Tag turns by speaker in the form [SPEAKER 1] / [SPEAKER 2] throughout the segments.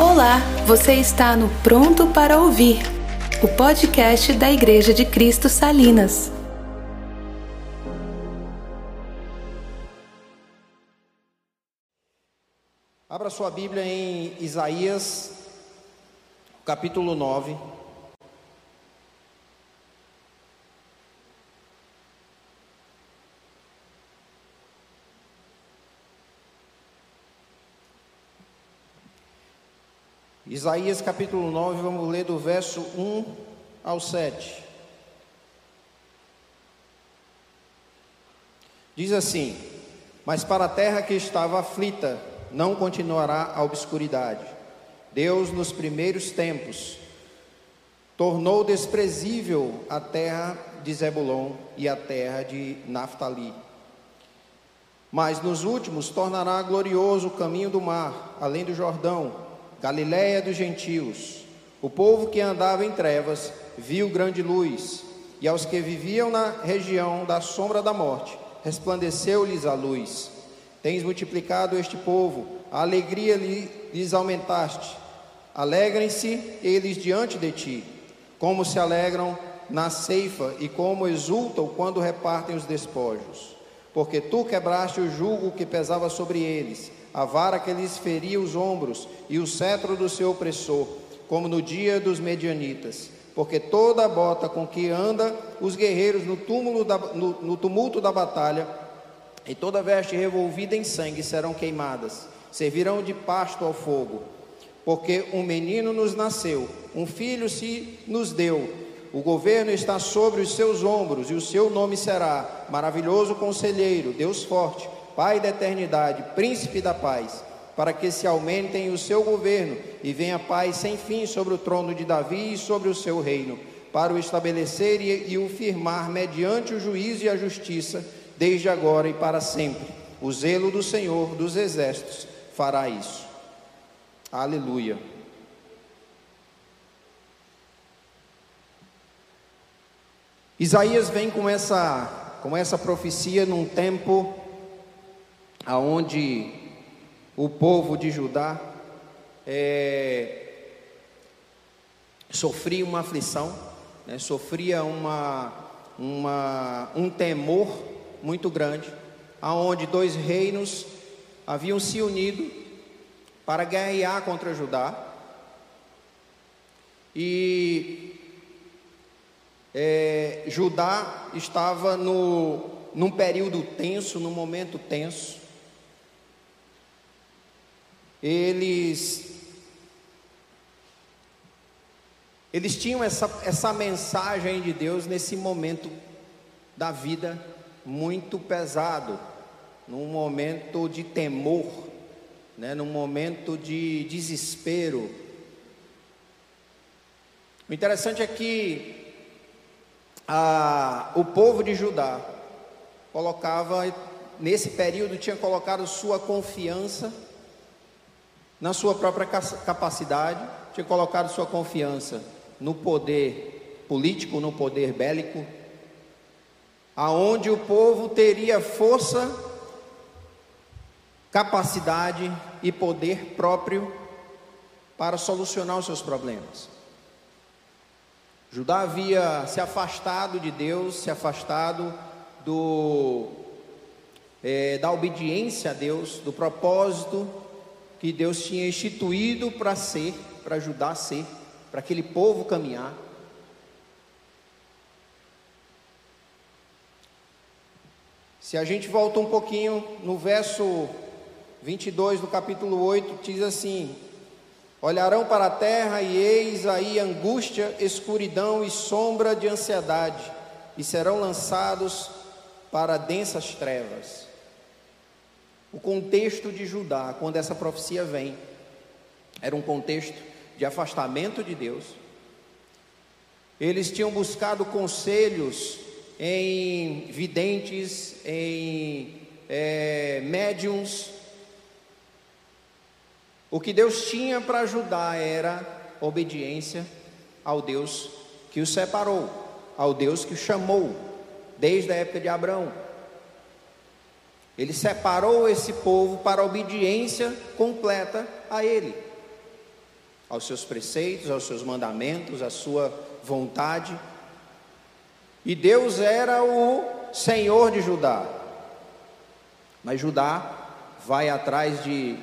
[SPEAKER 1] Olá, você está no Pronto para Ouvir, o podcast da Igreja de Cristo Salinas.
[SPEAKER 2] Abra sua Bíblia em Isaías, capítulo 9. Isaías capítulo 9, vamos ler do verso 1 ao 7. Diz assim: Mas para a terra que estava aflita, não continuará a obscuridade. Deus, nos primeiros tempos, tornou desprezível a terra de Zebulon e a terra de Naphtali. Mas nos últimos tornará glorioso o caminho do mar, além do Jordão Galiléia dos gentios. O povo que andava em trevas viu grande luz, e aos que viviam na região da sombra da morte, resplandeceu-lhes a luz. Tens multiplicado este povo, a alegria lhes aumentaste. Alegrem-se eles diante de ti, como se alegram na ceifa e como exultam quando repartem os despojos. Porque tu quebraste o jugo que pesava sobre eles a vara que lhes feria os ombros e o cetro do seu opressor, como no dia dos medianitas. Porque toda a bota com que anda os guerreiros no, túmulo da, no, no tumulto da batalha, e toda veste revolvida em sangue serão queimadas, servirão de pasto ao fogo. Porque um menino nos nasceu, um filho se nos deu, o governo está sobre os seus ombros, e o seu nome será Maravilhoso Conselheiro, Deus Forte Pai da eternidade, príncipe da paz, para que se aumentem o seu governo e venha paz sem fim sobre o trono de Davi e sobre o seu reino, para o estabelecer e, e o firmar mediante o juízo e a justiça, desde agora e para sempre. O zelo do Senhor dos exércitos fará isso. Aleluia. Isaías vem com essa, com essa profecia num tempo aonde o povo de Judá é, sofria uma aflição, né, sofria uma, uma, um temor muito grande, aonde dois reinos haviam se unido para guerrear contra Judá. E é, Judá estava no, num período tenso, num momento tenso eles eles tinham essa, essa mensagem de Deus nesse momento da vida muito pesado, num momento de temor, né, num momento de desespero. O interessante é que a, o povo de Judá colocava, nesse período, tinha colocado sua confiança na sua própria capacidade, tinha colocado sua confiança no poder político, no poder bélico, aonde o povo teria força, capacidade e poder próprio para solucionar os seus problemas. Judá havia se afastado de Deus, se afastado do, é, da obediência a Deus, do propósito que Deus tinha instituído para ser, para ajudar a ser, para aquele povo caminhar. Se a gente volta um pouquinho no verso 22 do capítulo 8, diz assim: Olharão para a terra e eis aí angústia, escuridão e sombra de ansiedade, e serão lançados para densas trevas. O contexto de Judá, quando essa profecia vem, era um contexto de afastamento de Deus. Eles tinham buscado conselhos em videntes, em é, médiums. O que Deus tinha para ajudar era obediência ao Deus que o separou, ao Deus que o chamou, desde a época de Abraão. Ele separou esse povo para obediência completa a Ele. aos seus preceitos, aos seus mandamentos, à sua vontade. E Deus era o Senhor de Judá. Mas Judá vai atrás de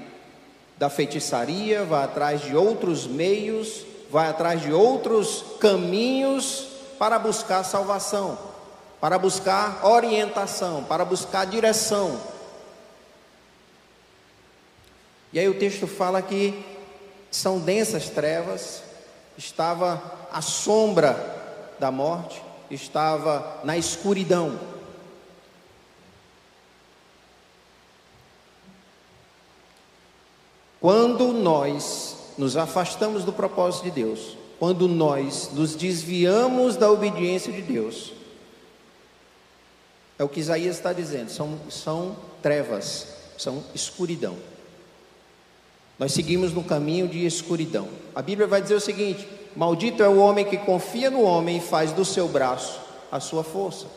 [SPEAKER 2] da feitiçaria, vai atrás de outros meios, vai atrás de outros caminhos para buscar salvação, para buscar orientação, para buscar direção. E aí o texto fala que são densas trevas, estava a sombra da morte, estava na escuridão. Quando nós nos afastamos do propósito de Deus, quando nós nos desviamos da obediência de Deus, é o que Isaías está dizendo, são, são trevas, são escuridão. Nós seguimos no caminho de escuridão. A Bíblia vai dizer o seguinte: Maldito é o homem que confia no homem e faz do seu braço a sua força.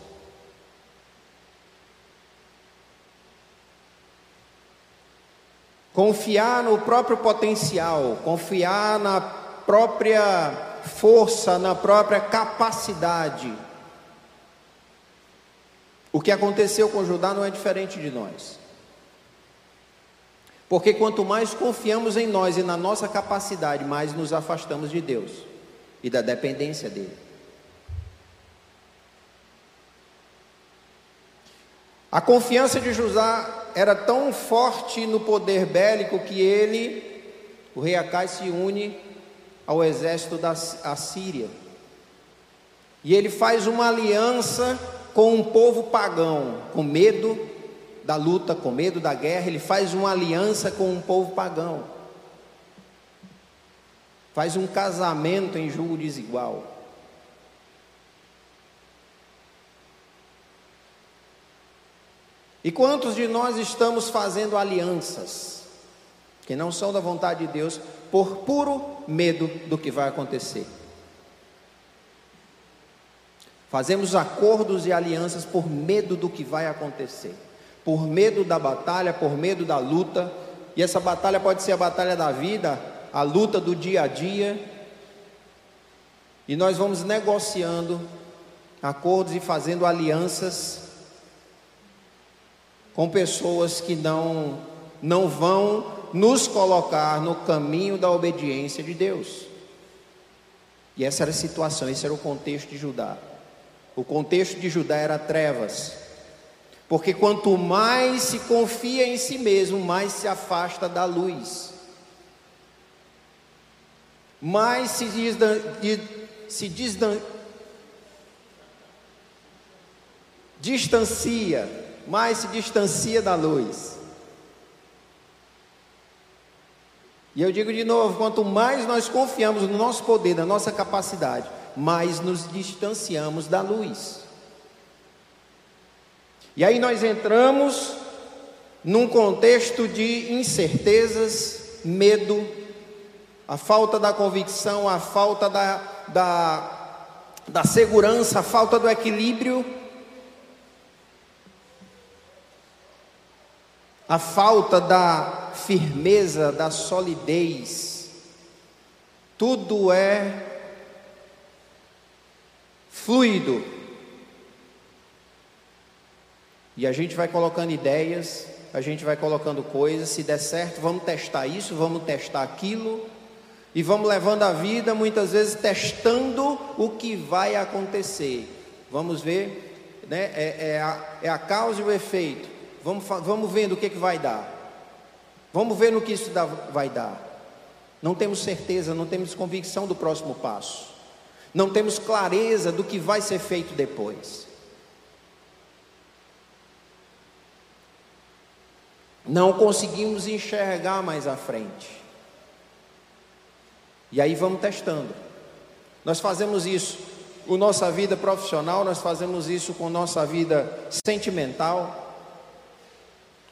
[SPEAKER 2] Confiar no próprio potencial, confiar na própria força, na própria capacidade. O que aconteceu com Judá não é diferente de nós. Porque quanto mais confiamos em nós e na nossa capacidade, mais nos afastamos de Deus e da dependência dele. A confiança de José era tão forte no poder bélico que ele, o rei Acai, se une ao exército da Assíria. E ele faz uma aliança com um povo pagão, com medo da luta, com medo da guerra, ele faz uma aliança com um povo pagão. Faz um casamento em julgo desigual. E quantos de nós estamos fazendo alianças que não são da vontade de Deus por puro medo do que vai acontecer? Fazemos acordos e alianças por medo do que vai acontecer, por medo da batalha, por medo da luta, e essa batalha pode ser a batalha da vida, a luta do dia a dia, e nós vamos negociando acordos e fazendo alianças com pessoas que não não vão nos colocar no caminho da obediência de Deus. E essa era a situação, esse era o contexto de Judá. O contexto de Judá era trevas. Porque quanto mais se confia em si mesmo, mais se afasta da luz. Mais se, se distancia mais se distancia da luz. E eu digo de novo: quanto mais nós confiamos no nosso poder, na nossa capacidade, mais nos distanciamos da luz. E aí nós entramos num contexto de incertezas, medo, a falta da convicção, a falta da, da, da segurança, a falta do equilíbrio a falta da firmeza, da solidez, tudo é fluido. E a gente vai colocando ideias, a gente vai colocando coisas, se der certo, vamos testar isso, vamos testar aquilo, e vamos levando a vida, muitas vezes testando o que vai acontecer. Vamos ver, né? é, é, a, é a causa e o efeito. Vamos, vamos vendo o que, que vai dar. Vamos ver no que isso dá, vai dar. Não temos certeza, não temos convicção do próximo passo. Não temos clareza do que vai ser feito depois. Não conseguimos enxergar mais à frente. E aí vamos testando. Nós fazemos isso com nossa vida profissional, nós fazemos isso com nossa vida sentimental,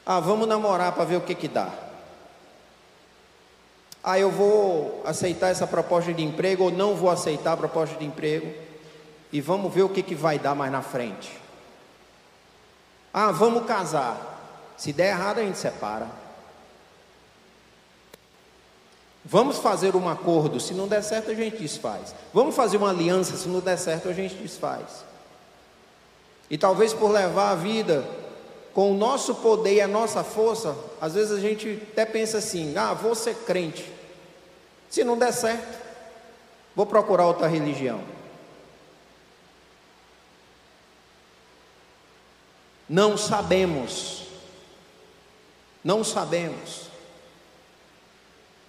[SPEAKER 2] ah, vamos namorar para ver o que que dá. Ah, eu vou aceitar essa proposta de emprego ou não vou aceitar a proposta de emprego. E vamos ver o que que vai dar mais na frente. Ah, vamos casar. Se der errado, a gente separa. Vamos fazer um acordo, se não der certo a gente desfaz. Vamos fazer uma aliança, se não der certo a gente desfaz. E talvez por levar a vida com o nosso poder e a nossa força, às vezes a gente até pensa assim: ah, vou ser crente. Se não der certo, vou procurar outra religião. Não sabemos. Não sabemos.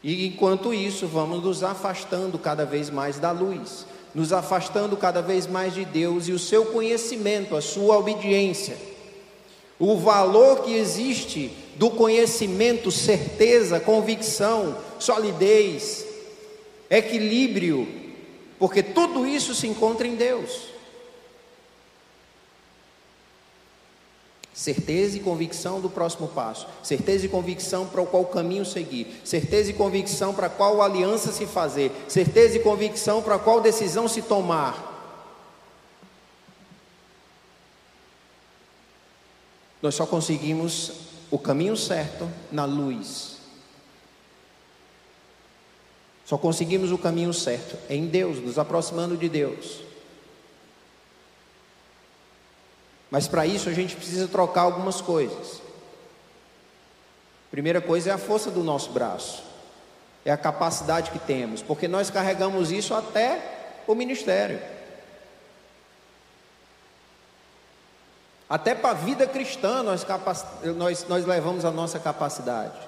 [SPEAKER 2] E enquanto isso, vamos nos afastando cada vez mais da luz, nos afastando cada vez mais de Deus e o seu conhecimento, a sua obediência. O valor que existe do conhecimento, certeza, convicção, solidez, equilíbrio, porque tudo isso se encontra em Deus. Certeza e convicção do próximo passo, certeza e convicção para qual caminho seguir, certeza e convicção para qual aliança se fazer, certeza e convicção para qual decisão se tomar. Nós só conseguimos o caminho certo na luz. Só conseguimos o caminho certo em Deus, nos aproximando de Deus. Mas para isso a gente precisa trocar algumas coisas. Primeira coisa é a força do nosso braço, é a capacidade que temos, porque nós carregamos isso até o ministério. Até para a vida cristã nós, nós, nós levamos a nossa capacidade.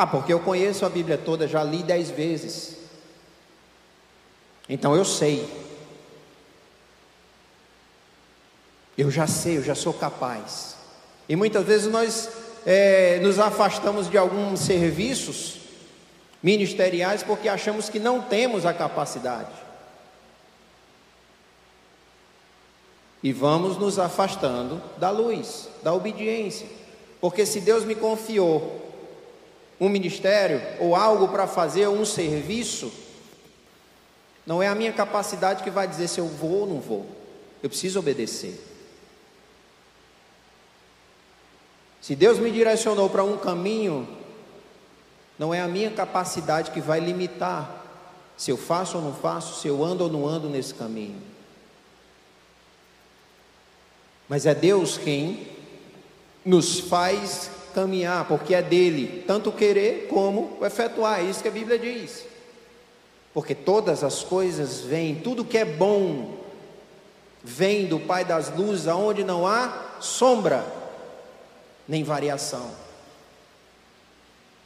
[SPEAKER 2] Ah, porque eu conheço a Bíblia toda, já li dez vezes. Então eu sei. Eu já sei, eu já sou capaz. E muitas vezes nós é, nos afastamos de alguns serviços ministeriais porque achamos que não temos a capacidade. E vamos nos afastando da luz, da obediência. Porque se Deus me confiou um ministério ou algo para fazer um serviço, não é a minha capacidade que vai dizer se eu vou ou não vou. Eu preciso obedecer. Se Deus me direcionou para um caminho, não é a minha capacidade que vai limitar se eu faço ou não faço, se eu ando ou não ando nesse caminho. Mas é Deus quem nos faz caminhar, porque é dele, tanto querer como efetuar, é isso que a Bíblia diz. Porque todas as coisas vêm, tudo que é bom vem do Pai das luzes, aonde não há sombra nem variação.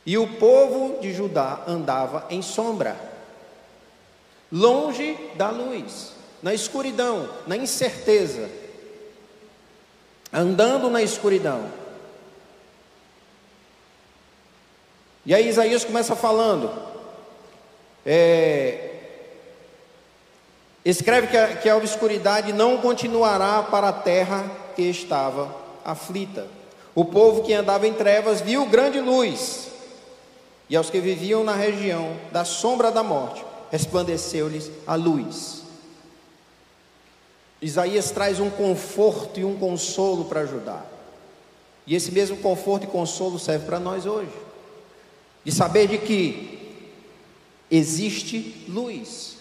[SPEAKER 2] E o povo de Judá andava em sombra, longe da luz, na escuridão, na incerteza, andando na escuridão. E aí Isaías começa falando, é, escreve que a, que a obscuridade não continuará para a terra que estava aflita. O povo que andava em trevas viu grande luz, e aos que viviam na região da sombra da morte, resplandeceu-lhes a luz. Isaías traz um conforto e um consolo para ajudar. E esse mesmo conforto e consolo serve para nós hoje de saber de que existe luz.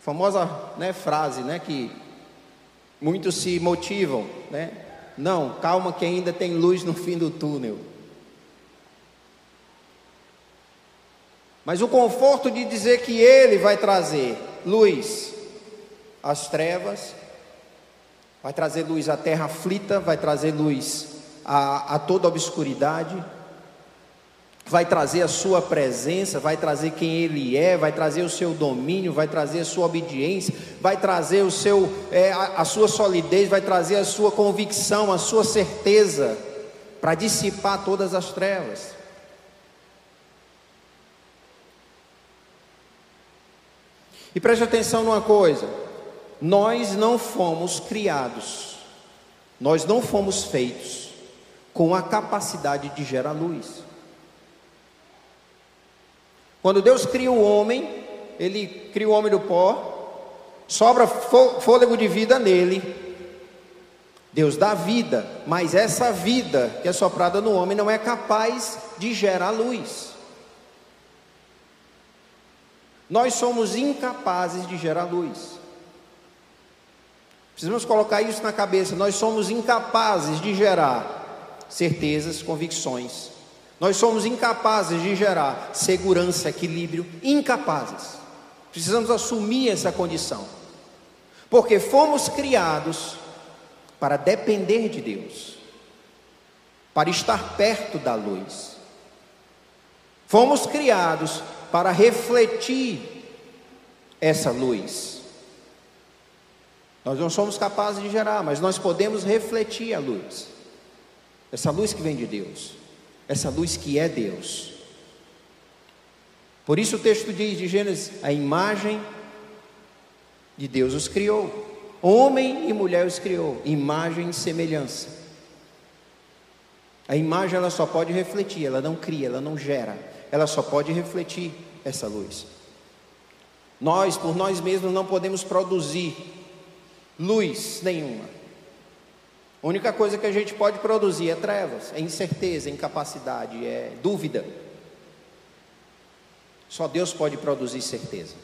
[SPEAKER 2] Famosa né, frase, né, que muitos se motivam, né? Não, calma que ainda tem luz no fim do túnel. Mas o conforto de dizer que Ele vai trazer luz às trevas, vai trazer luz à terra aflita, vai trazer luz a, a toda obscuridade vai trazer a sua presença, vai trazer quem Ele é, vai trazer o seu domínio, vai trazer a sua obediência, vai trazer o seu, é, a, a sua solidez, vai trazer a sua convicção, a sua certeza, para dissipar todas as trevas. E preste atenção numa coisa: nós não fomos criados, nós não fomos feitos com a capacidade de gerar luz. Quando Deus cria o homem, Ele cria o homem do pó, sobra fôlego de vida nele, Deus dá vida, mas essa vida que é soprada no homem não é capaz de gerar luz. Nós somos incapazes de gerar luz. Precisamos colocar isso na cabeça. Nós somos incapazes de gerar certezas, convicções. Nós somos incapazes de gerar segurança, equilíbrio. Incapazes. Precisamos assumir essa condição. Porque fomos criados para depender de Deus, para estar perto da luz. Fomos criados para refletir essa luz. Nós não somos capazes de gerar, mas nós podemos refletir a luz. Essa luz que vem de Deus, essa luz que é Deus. Por isso o texto diz de Gênesis: a imagem de Deus os criou. Homem e mulher os criou, imagem e semelhança. A imagem ela só pode refletir, ela não cria, ela não gera, ela só pode refletir essa luz. Nós, por nós mesmos, não podemos produzir luz nenhuma. A única coisa que a gente pode produzir é trevas, é incerteza, é incapacidade, é dúvida. Só Deus pode produzir certeza.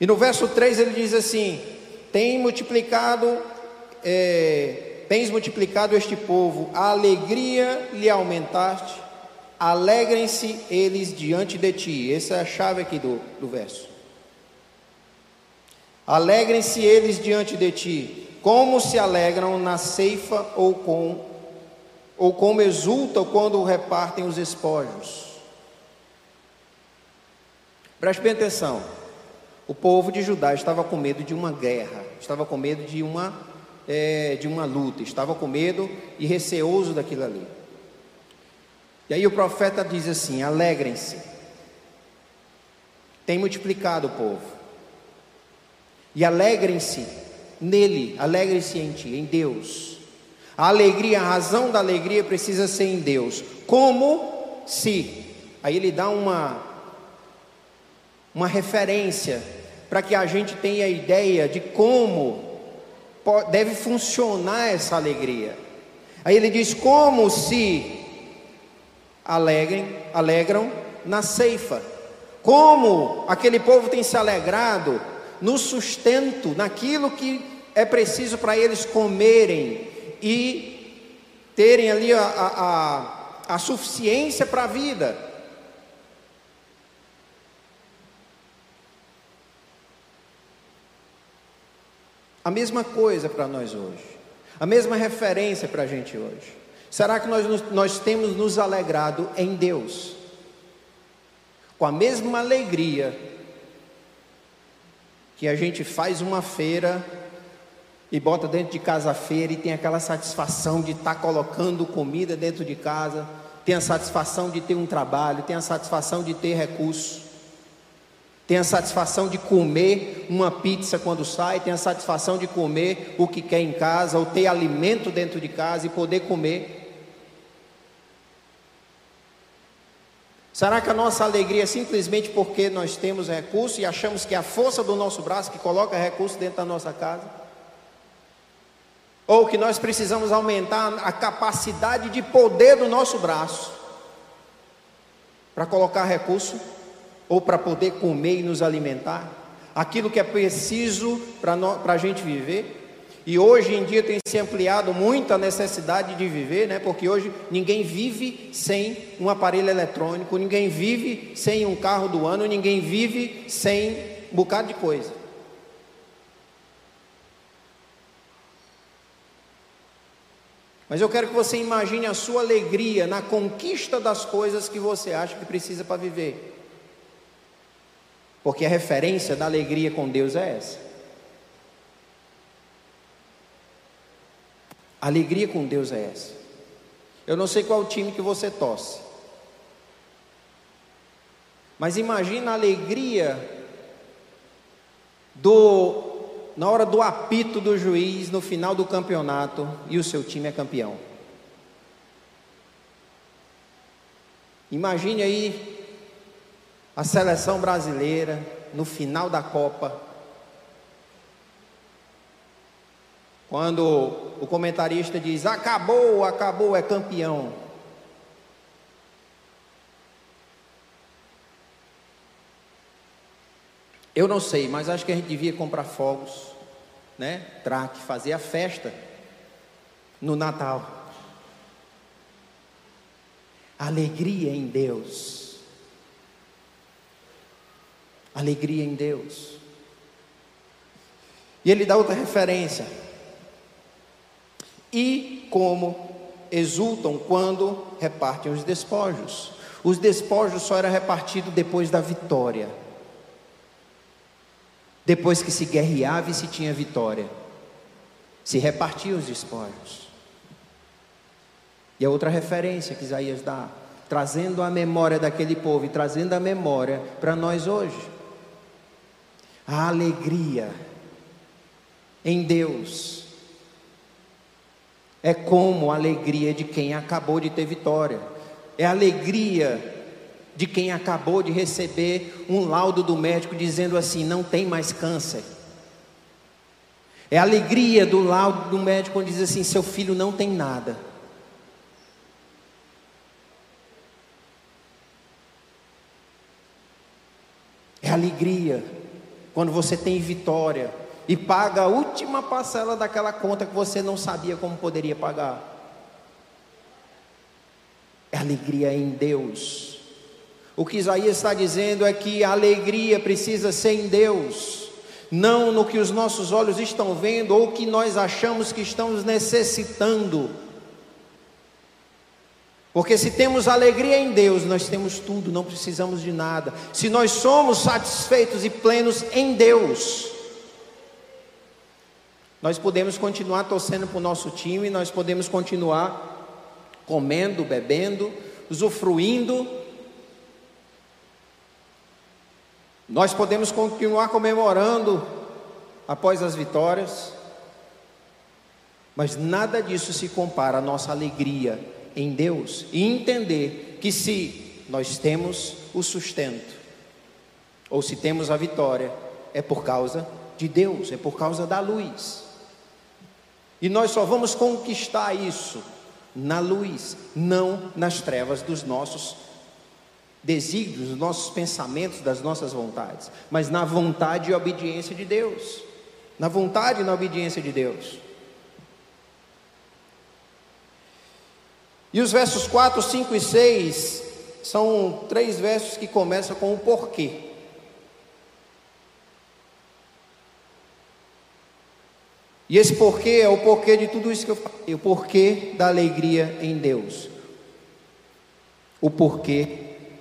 [SPEAKER 2] E no verso 3 ele diz assim: Tem multiplicado, é, tens multiplicado este povo, a alegria lhe aumentaste, alegrem-se eles diante de ti. Essa é a chave aqui do, do verso. Alegrem-se eles diante de ti, como se alegram na ceifa ou com ou como exultam quando repartem os espojos. Preste bem atenção. O povo de Judá estava com medo de uma guerra, estava com medo de uma, é, de uma luta, estava com medo e receoso daquilo ali. E aí o profeta diz assim: alegrem-se. Tem multiplicado o povo. E alegrem-se nele, alegrem-se em ti, em Deus. A alegria, a razão da alegria precisa ser em Deus. Como se. Aí ele dá uma uma referência para que a gente tenha ideia de como deve funcionar essa alegria. Aí ele diz: como se alegrem, alegram na ceifa, como aquele povo tem se alegrado no sustento, naquilo que é preciso para eles comerem e terem ali a, a, a, a suficiência para a vida. A mesma coisa para nós hoje, a mesma referência para a gente hoje. Será que nós, nós temos nos alegrado em Deus? Com a mesma alegria que a gente faz uma feira e bota dentro de casa a feira e tem aquela satisfação de estar tá colocando comida dentro de casa, tem a satisfação de ter um trabalho, tem a satisfação de ter recursos. Tem a satisfação de comer uma pizza quando sai, tem a satisfação de comer o que quer em casa, ou ter alimento dentro de casa e poder comer. Será que a nossa alegria é simplesmente porque nós temos recurso e achamos que é a força do nosso braço que coloca recurso dentro da nossa casa? Ou que nós precisamos aumentar a capacidade de poder do nosso braço para colocar recurso? ou para poder comer e nos alimentar, aquilo que é preciso para a gente viver. E hoje em dia tem se ampliado muito a necessidade de viver, né? porque hoje ninguém vive sem um aparelho eletrônico, ninguém vive sem um carro do ano, ninguém vive sem um bocado de coisa. Mas eu quero que você imagine a sua alegria na conquista das coisas que você acha que precisa para viver. Porque a referência da alegria com Deus é essa. Alegria com Deus é essa. Eu não sei qual time que você torce. Mas imagina a alegria do na hora do apito do juiz no final do campeonato e o seu time é campeão. Imagine aí a seleção brasileira no final da Copa, Quando o comentarista diz: acabou, acabou, é campeão. Eu não sei, mas acho que a gente devia comprar fogos, né? Traque, fazer a festa no Natal. Alegria em Deus. Alegria em Deus. E ele dá outra referência. E como exultam quando repartem os despojos. Os despojos só era repartido depois da vitória. Depois que se guerreava e se tinha vitória. Se repartiam os despojos. E a outra referência que Isaías dá, trazendo a memória daquele povo e trazendo a memória para nós hoje. A alegria em Deus é como a alegria de quem acabou de ter vitória, é a alegria de quem acabou de receber um laudo do médico dizendo assim: não tem mais câncer. É a alegria do laudo do médico quando diz assim: seu filho não tem nada. É alegria quando você tem vitória e paga a última parcela daquela conta que você não sabia como poderia pagar. É alegria em Deus. O que Isaías está dizendo é que a alegria precisa ser em Deus, não no que os nossos olhos estão vendo ou que nós achamos que estamos necessitando. Porque se temos alegria em Deus, nós temos tudo, não precisamos de nada. Se nós somos satisfeitos e plenos em Deus, nós podemos continuar torcendo para o nosso time, nós podemos continuar comendo, bebendo, usufruindo. Nós podemos continuar comemorando após as vitórias, mas nada disso se compara à nossa alegria em Deus e entender que se nós temos o sustento, ou se temos a vitória, é por causa de Deus, é por causa da luz. E nós só vamos conquistar isso na luz, não nas trevas dos nossos desígnios, dos nossos pensamentos, das nossas vontades, mas na vontade e obediência de Deus. Na vontade e na obediência de Deus. E os versos 4, 5 e 6 são três versos que começam com o porquê. E esse porquê é o porquê de tudo isso que eu falei, o porquê da alegria em Deus, o porquê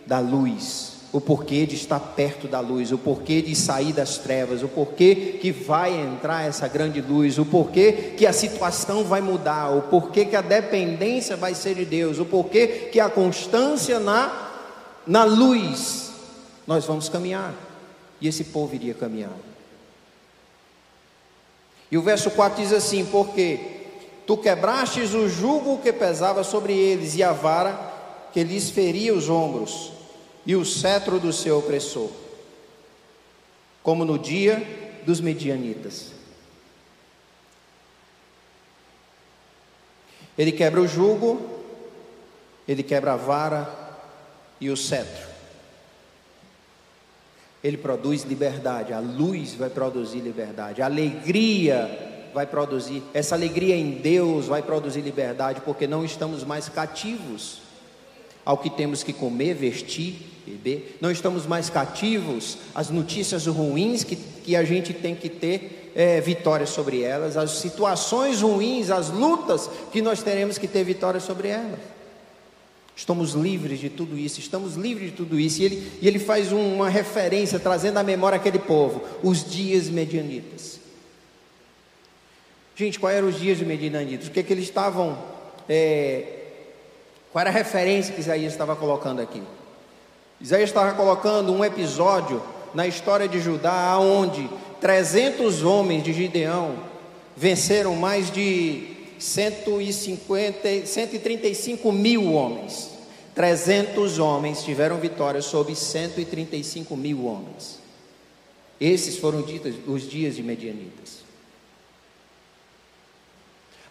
[SPEAKER 2] da luz, o porquê de estar perto da luz, o porquê de sair das trevas, o porquê que vai entrar essa grande luz, o porquê que a situação vai mudar, o porquê que a dependência vai ser de Deus, o porquê que a constância na, na luz nós vamos caminhar, e esse povo iria caminhar. E o verso 4 diz assim: Porque tu quebrastes o jugo que pesava sobre eles, e a vara que lhes feria os ombros, e o cetro do seu opressor, como no dia dos medianitas. Ele quebra o jugo, ele quebra a vara e o cetro. Ele produz liberdade, a luz vai produzir liberdade, a alegria vai produzir, essa alegria em Deus vai produzir liberdade, porque não estamos mais cativos ao que temos que comer, vestir, beber, não estamos mais cativos às notícias ruins que, que a gente tem que ter é, vitória sobre elas, as situações ruins, as lutas que nós teremos que ter vitória sobre elas. Estamos livres de tudo isso, estamos livres de tudo isso. E ele, e ele faz uma referência, trazendo à memória aquele povo, os dias medianitas. Gente, quais eram os dias medianitas? O que, é que eles estavam. É, qual era a referência que Isaías estava colocando aqui? Isaías estava colocando um episódio na história de Judá, onde 300 homens de Gideão venceram mais de 150, 135 mil homens. 300 homens tiveram vitória sobre 135 mil homens. Esses foram ditos os dias de Medianitas.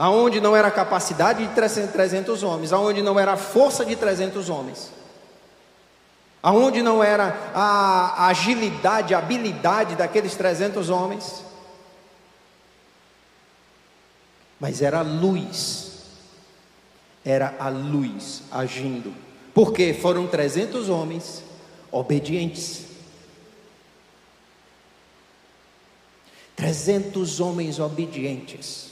[SPEAKER 2] aonde não era a capacidade de 300 homens, aonde não era a força de 300 homens, aonde não era a agilidade, a habilidade daqueles 300 homens, mas era a luz, era a luz agindo, porque foram 300 homens obedientes. 300 homens obedientes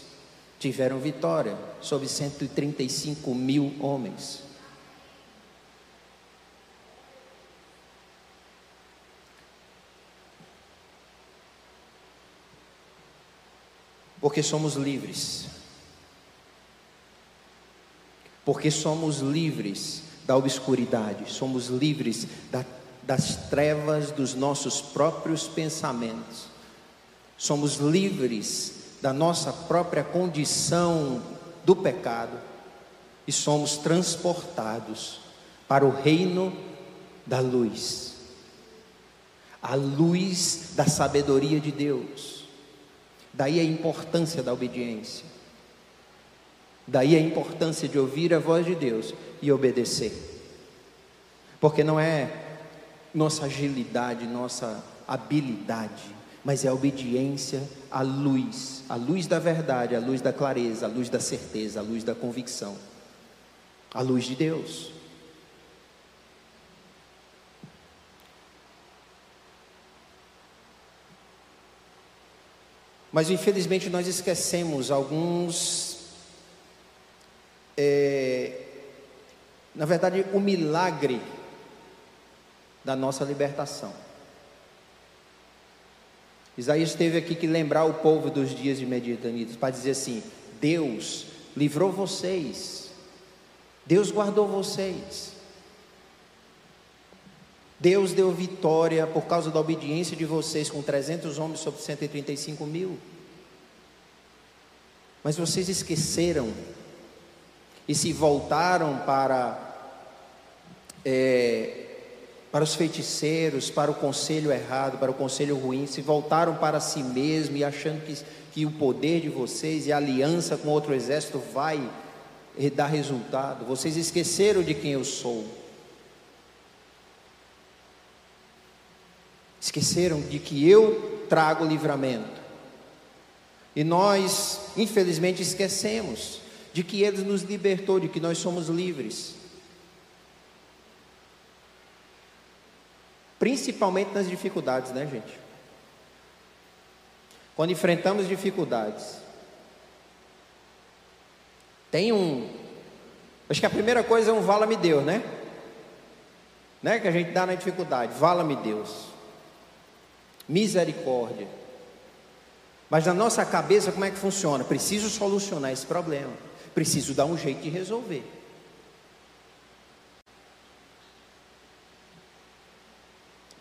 [SPEAKER 2] tiveram vitória sobre 135 mil homens. Porque somos livres. Porque somos livres da obscuridade, somos livres da, das trevas dos nossos próprios pensamentos, somos livres da nossa própria condição do pecado e somos transportados para o reino da luz, a luz da sabedoria de Deus. Daí a importância da obediência, daí a importância de ouvir a voz de Deus e obedecer, porque não é nossa agilidade, nossa habilidade, mas é a obediência à luz, a luz da verdade, a luz da clareza, a luz da certeza, a luz da convicção, a luz de Deus. Mas infelizmente nós esquecemos alguns, é, na verdade, o milagre da nossa libertação. Isaías teve aqui que lembrar o povo dos dias de Medianitas para dizer assim: Deus livrou vocês, Deus guardou vocês, Deus deu vitória por causa da obediência de vocês com 300 homens sobre 135 mil. Mas vocês esqueceram e se voltaram para é, para os feiticeiros, para o conselho errado, para o conselho ruim, se voltaram para si mesmo e achando que, que o poder de vocês e a aliança com outro exército vai dar resultado. Vocês esqueceram de quem eu sou. Esqueceram de que eu trago livramento. E nós, infelizmente, esquecemos de que Ele nos libertou, de que nós somos livres. Principalmente nas dificuldades, né, gente? Quando enfrentamos dificuldades. Tem um. Acho que a primeira coisa é um vala-me Deus, né? Né? Que a gente dá na dificuldade. Vala-me Deus. Misericórdia. Mas na nossa cabeça, como é que funciona? Preciso solucionar esse problema. Preciso dar um jeito de resolver.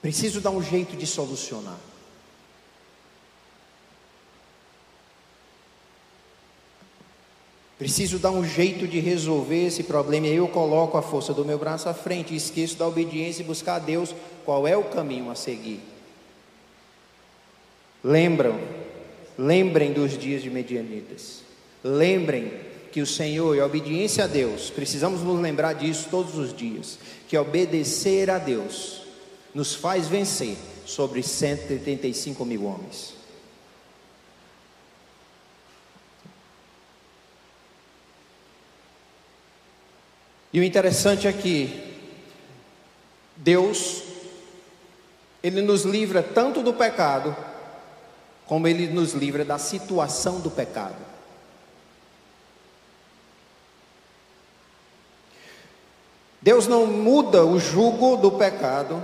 [SPEAKER 2] Preciso dar um jeito de solucionar. Preciso dar um jeito de resolver esse problema. E aí eu coloco a força do meu braço à frente, esqueço da obediência e buscar a Deus qual é o caminho a seguir. Lembram, lembrem dos dias de Medianitas. Lembrem que o Senhor e a obediência a Deus, precisamos nos lembrar disso todos os dias, que obedecer a Deus nos faz vencer sobre 185 mil homens. E o interessante é que Deus, Ele nos livra tanto do pecado, como Ele nos livra da situação do pecado. Deus não muda o jugo do pecado,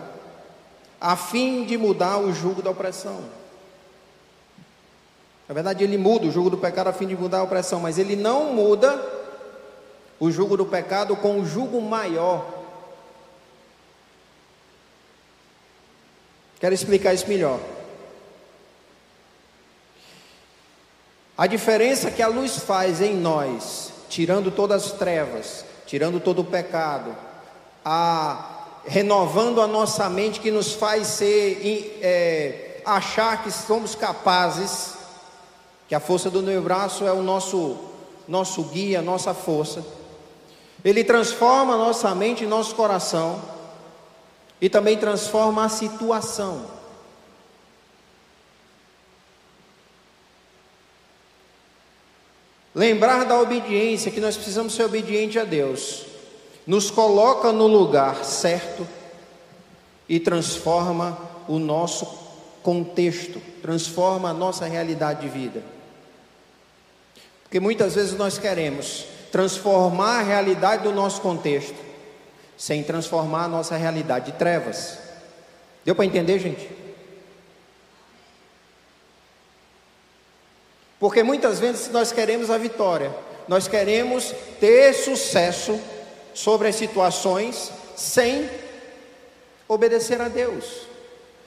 [SPEAKER 2] a fim de mudar o jugo da opressão. Na verdade, ele muda o jugo do pecado a fim de mudar a opressão, mas ele não muda o jugo do pecado com um jugo maior. Quero explicar isso melhor. A diferença que a luz faz em nós, tirando todas as trevas, tirando todo o pecado, a renovando a nossa mente, que nos faz ser, é, achar que somos capazes, que a força do meu braço é o nosso, nosso guia, nossa força. Ele transforma nossa mente e nosso coração e também transforma a situação. Lembrar da obediência, que nós precisamos ser obedientes a Deus, nos coloca no lugar certo e transforma o nosso contexto, transforma a nossa realidade de vida. Porque muitas vezes nós queremos transformar a realidade do nosso contexto, sem transformar a nossa realidade de trevas. Deu para entender, gente? Porque muitas vezes nós queremos a vitória, nós queremos ter sucesso sobre as situações sem obedecer a Deus,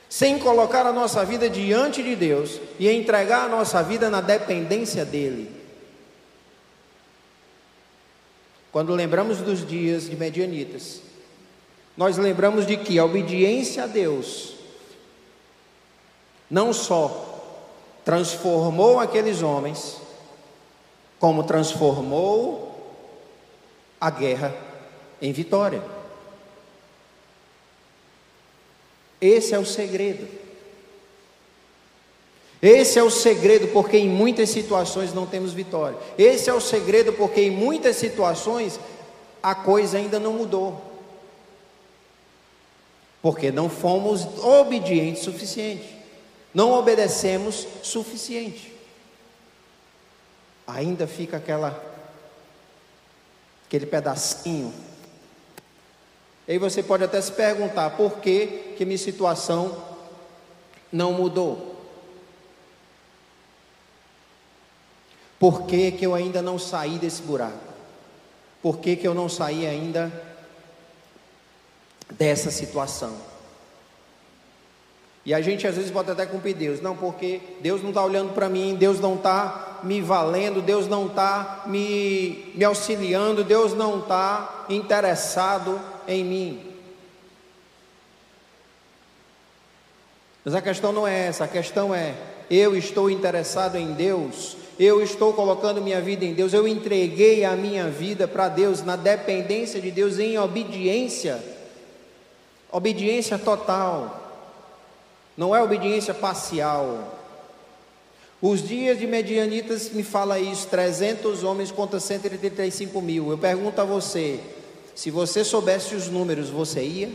[SPEAKER 2] sem colocar a nossa vida diante de Deus e entregar a nossa vida na dependência dEle. Quando lembramos dos dias de Medianitas, nós lembramos de que a obediência a Deus não só transformou aqueles homens, como transformou a guerra em vitória. Esse é o segredo. Esse é o segredo porque em muitas situações não temos vitória. Esse é o segredo porque em muitas situações a coisa ainda não mudou. Porque não fomos obedientes o suficiente não obedecemos suficiente. Ainda fica aquela aquele pedacinho. E aí você pode até se perguntar por que que minha situação não mudou? Por que, que eu ainda não saí desse buraco? Por que, que eu não saí ainda dessa situação? E a gente às vezes bota até em Deus, não, porque Deus não está olhando para mim, Deus não está me valendo, Deus não está me, me auxiliando, Deus não está interessado em mim. Mas a questão não é essa, a questão é: eu estou interessado em Deus, eu estou colocando minha vida em Deus, eu entreguei a minha vida para Deus, na dependência de Deus, em obediência, obediência total não é obediência parcial. Os dias de medianitas me fala isso, 300 homens contra 135 mil. Eu pergunto a você, se você soubesse os números, você ia?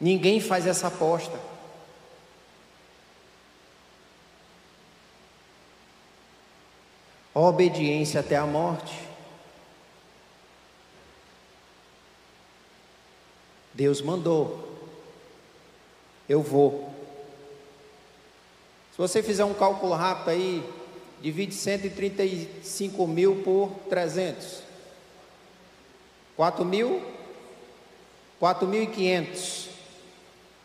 [SPEAKER 2] Ninguém faz essa aposta. Obediência até a morte. Deus mandou eu vou. Se você fizer um cálculo rápido aí, divide 135 mil por 300. 4 mil? 4.500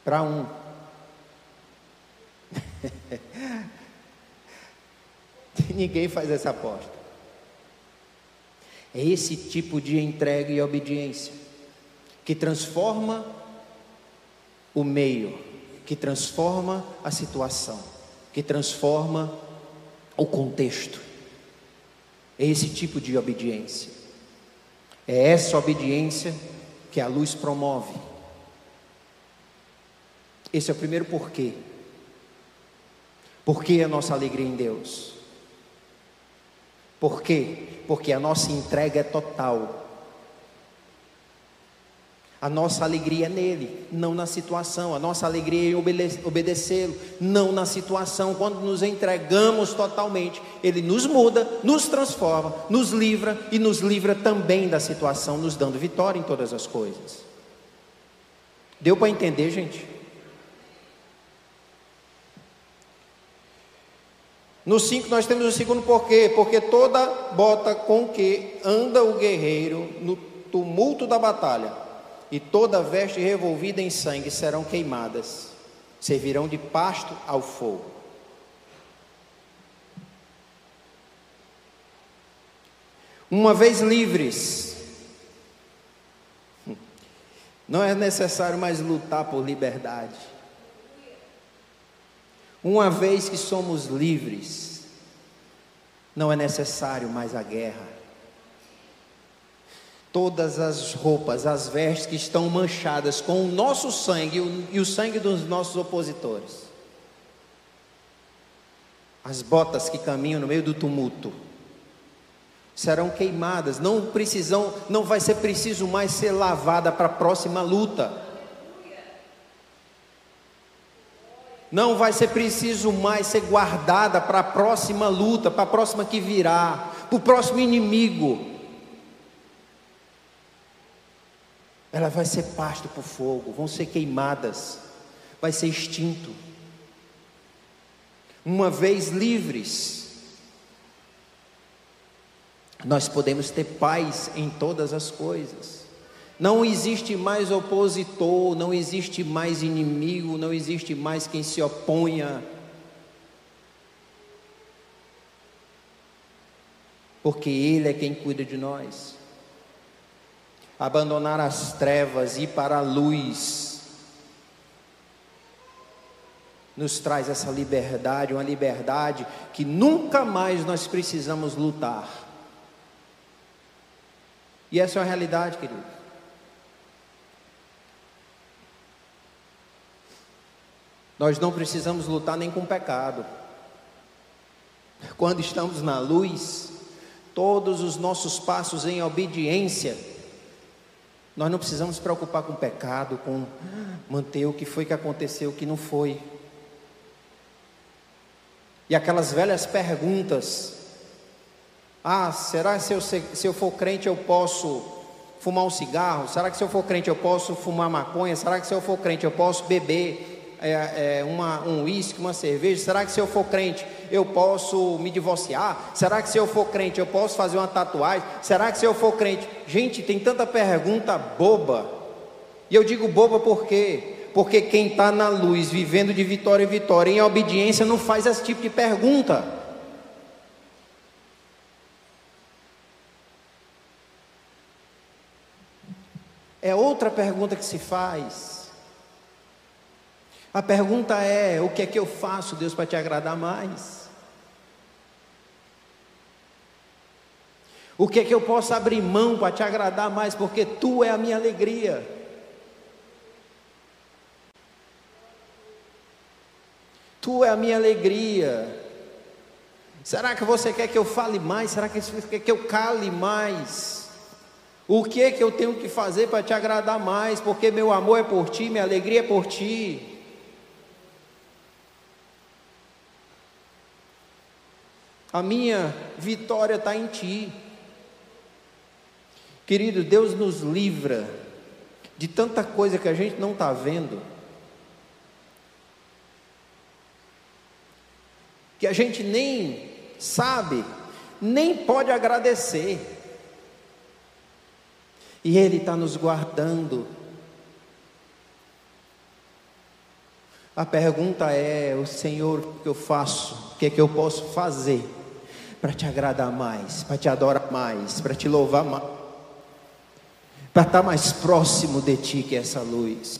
[SPEAKER 2] para um. Ninguém faz essa aposta. É esse tipo de entrega e obediência que transforma o meio que transforma a situação, que transforma o contexto. É esse tipo de obediência. É essa obediência que a luz promove. Esse é o primeiro porquê. Por que a nossa alegria em Deus? Por quê? Porque a nossa entrega é total. A nossa alegria é nele, não na situação. A nossa alegria é em obedecê-lo, não na situação. Quando nos entregamos totalmente, ele nos muda, nos transforma, nos livra e nos livra também da situação, nos dando vitória em todas as coisas. Deu para entender, gente? No 5 nós temos o segundo porquê, porque toda bota com que anda o guerreiro no tumulto da batalha e toda veste revolvida em sangue serão queimadas, servirão de pasto ao fogo. Uma vez livres, não é necessário mais lutar por liberdade. Uma vez que somos livres, Não é necessário mais a guerra. Todas as roupas, as vestes que estão manchadas com o nosso sangue e o sangue dos nossos opositores. As botas que caminham no meio do tumulto serão queimadas, não precisam, não vai ser preciso mais ser lavada para a próxima luta. Não vai ser preciso mais ser guardada para a próxima luta, para a próxima que virá, para o próximo inimigo. Ela vai ser pasto para fogo, vão ser queimadas, vai ser extinto. Uma vez livres, nós podemos ter paz em todas as coisas. Não existe mais opositor, não existe mais inimigo, não existe mais quem se oponha. Porque Ele é quem cuida de nós. Abandonar as trevas e ir para a luz nos traz essa liberdade, uma liberdade que nunca mais nós precisamos lutar. E essa é a realidade, querido. Nós não precisamos lutar nem com o pecado. Quando estamos na luz, todos os nossos passos em obediência, nós não precisamos nos preocupar com o pecado, com manter o que foi que aconteceu, o que não foi. E aquelas velhas perguntas ah, será que se eu, se eu for crente eu posso fumar um cigarro? Será que se eu for crente eu posso fumar maconha? Será que se eu for crente eu posso beber é, é, uma, um uísque, uma cerveja? Será que se eu for crente eu posso me divorciar? Será que se eu for crente eu posso fazer uma tatuagem? Será que se eu for crente? Gente, tem tanta pergunta boba. E eu digo boba por quê? Porque quem está na luz, vivendo de vitória em vitória, em obediência, não faz esse tipo de pergunta. É outra pergunta que se faz. A pergunta é: o que é que eu faço, Deus, para te agradar mais? O que é que eu posso abrir mão para te agradar mais? Porque tu é a minha alegria. Tu é a minha alegria. Será que você quer que eu fale mais? Será que você quer que eu cale mais? O que é que eu tenho que fazer para te agradar mais? Porque meu amor é por ti, minha alegria é por ti. A minha vitória está em ti. Querido, Deus nos livra de tanta coisa que a gente não está vendo. Que a gente nem sabe, nem pode agradecer. E Ele está nos guardando. A pergunta é: o Senhor, o que eu faço? O que é que eu posso fazer para te agradar mais, para te adorar mais, para te louvar mais, para estar mais próximo de Ti que essa luz?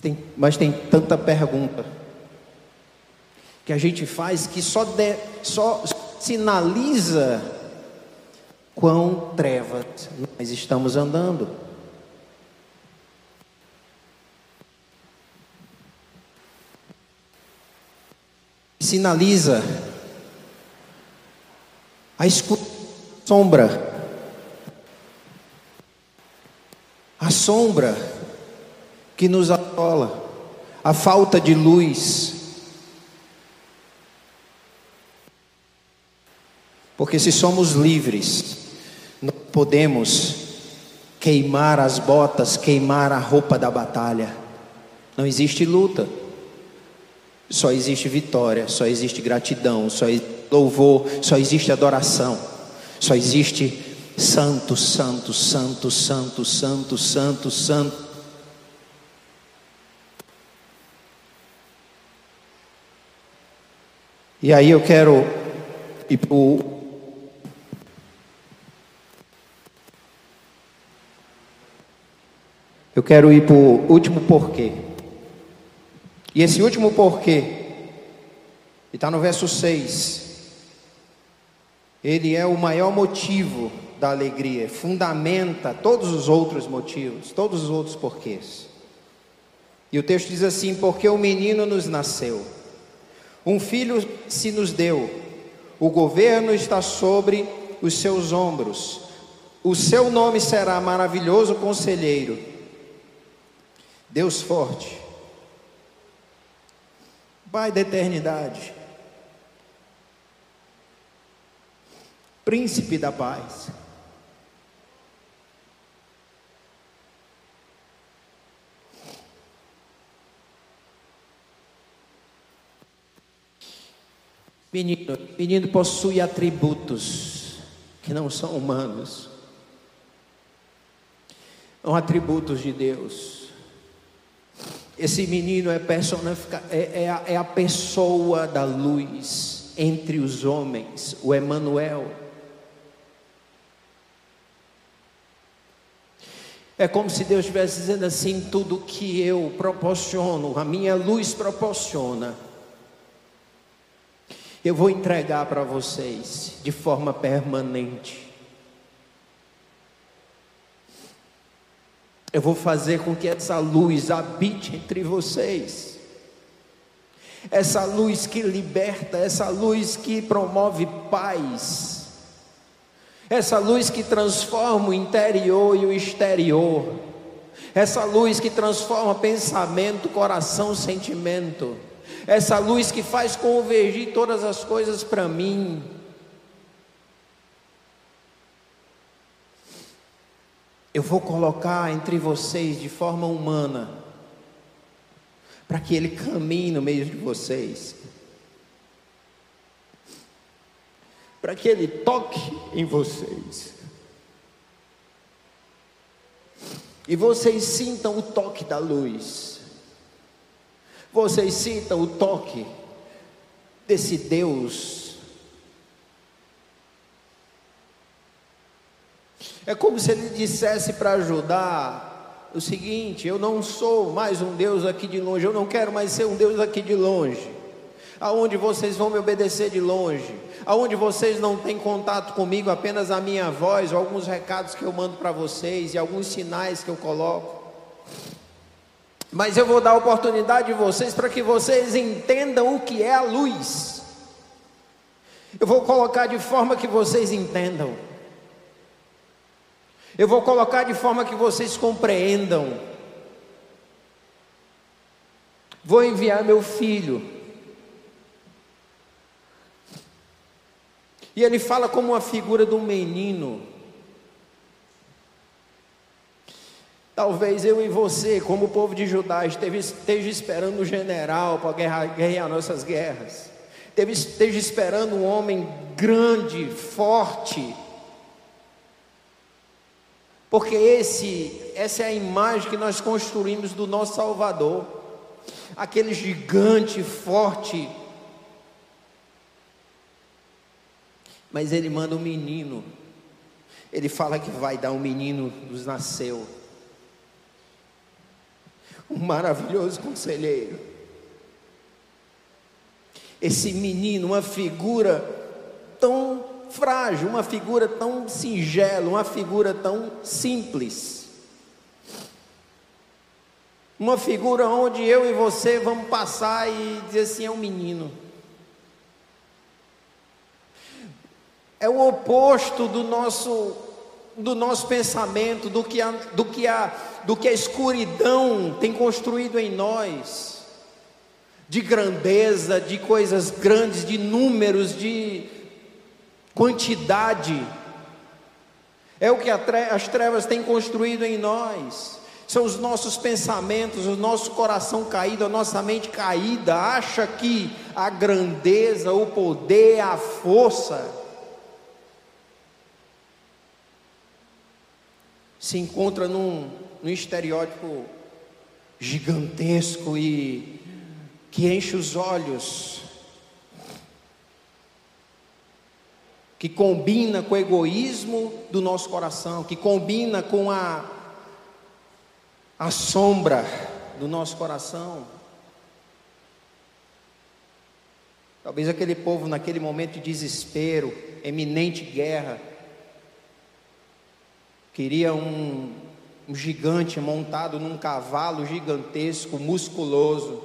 [SPEAKER 2] Tem, mas tem tanta pergunta que a gente faz que só, de, só sinaliza quão trevas nós estamos andando. Sinaliza a escuridão, sombra, a sombra que nos atola, a falta de luz, Porque se somos livres, não podemos queimar as botas, queimar a roupa da batalha. Não existe luta. Só existe vitória, só existe gratidão, só existe louvor, só existe adoração. Só existe santo, santo, santo, santo, santo, santo, santo. E aí eu quero ir para o Eu quero ir para o último porquê. E esse último porquê E está no verso 6. Ele é o maior motivo da alegria, fundamenta todos os outros motivos, todos os outros porquês. E o texto diz assim: Porque o menino nos nasceu, um filho se nos deu, o governo está sobre os seus ombros, o seu nome será maravilhoso conselheiro, Deus forte, Pai da eternidade, Príncipe da paz. Menino, menino possui atributos que não são humanos, são atributos de Deus. Esse menino é, é, é, a, é a pessoa da luz entre os homens, o Emanuel. É como se Deus estivesse dizendo assim: tudo que eu proporciono, a minha luz proporciona eu vou entregar para vocês de forma permanente. Eu vou fazer com que essa luz habite entre vocês. Essa luz que liberta, essa luz que promove paz. Essa luz que transforma o interior e o exterior. Essa luz que transforma pensamento, coração, sentimento essa luz que faz convergir todas as coisas para mim. Eu vou colocar entre vocês de forma humana, para que Ele caminhe no meio de vocês, para que Ele toque em vocês, e vocês sintam o toque da luz. Vocês sintam o toque desse Deus. É como se ele dissesse para ajudar o seguinte: eu não sou mais um Deus aqui de longe, eu não quero mais ser um Deus aqui de longe. Aonde vocês vão me obedecer de longe, aonde vocês não têm contato comigo, apenas a minha voz, ou alguns recados que eu mando para vocês e alguns sinais que eu coloco. Mas eu vou dar a oportunidade de vocês para que vocês entendam o que é a luz. Eu vou colocar de forma que vocês entendam. Eu vou colocar de forma que vocês compreendam. Vou enviar meu filho. E ele fala como uma figura de um menino. Talvez eu e você, como o povo de Judá, esteja esperando um general para guerrear nossas guerras. Esteja esperando um homem grande, forte. Porque esse, essa é a imagem que nós construímos do nosso Salvador. Aquele gigante forte. Mas ele manda um menino. Ele fala que vai dar um menino nos nasceu um maravilhoso conselheiro. Esse menino, uma figura tão frágil, uma figura tão singela, uma figura tão simples. Uma figura onde eu e você vamos passar e dizer assim: é um menino. É o oposto do nosso do nosso pensamento, do que a, do que a, do que a escuridão tem construído em nós, de grandeza, de coisas grandes, de números, de quantidade. É o que as trevas têm construído em nós. São os nossos pensamentos, o nosso coração caído, a nossa mente caída, acha que a grandeza, o poder, a força, se encontra num, num estereótipo gigantesco e que enche os olhos, que combina com o egoísmo do nosso coração, que combina com a, a sombra do nosso coração. Talvez aquele povo, naquele momento de desespero, eminente guerra, queria um, um gigante montado num cavalo gigantesco, musculoso.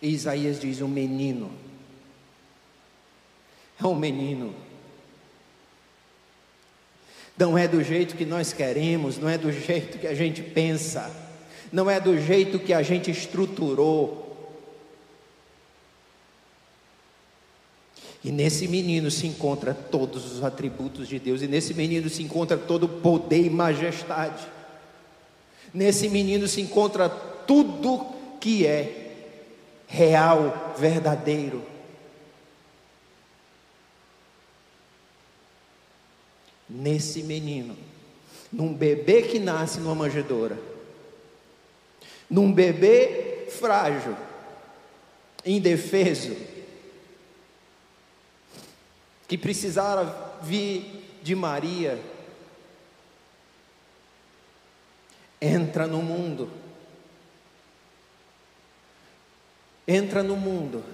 [SPEAKER 2] E Isaías diz: um menino. É um menino. Não é do jeito que nós queremos, não é do jeito que a gente pensa, não é do jeito que a gente estruturou. E nesse menino se encontra todos os atributos de Deus, e nesse menino se encontra todo poder e majestade. Nesse menino se encontra tudo que é real, verdadeiro. Nesse menino, num bebê que nasce numa manjedoura, num bebê frágil, indefeso, que precisara vir de Maria, entra no mundo. Entra no mundo.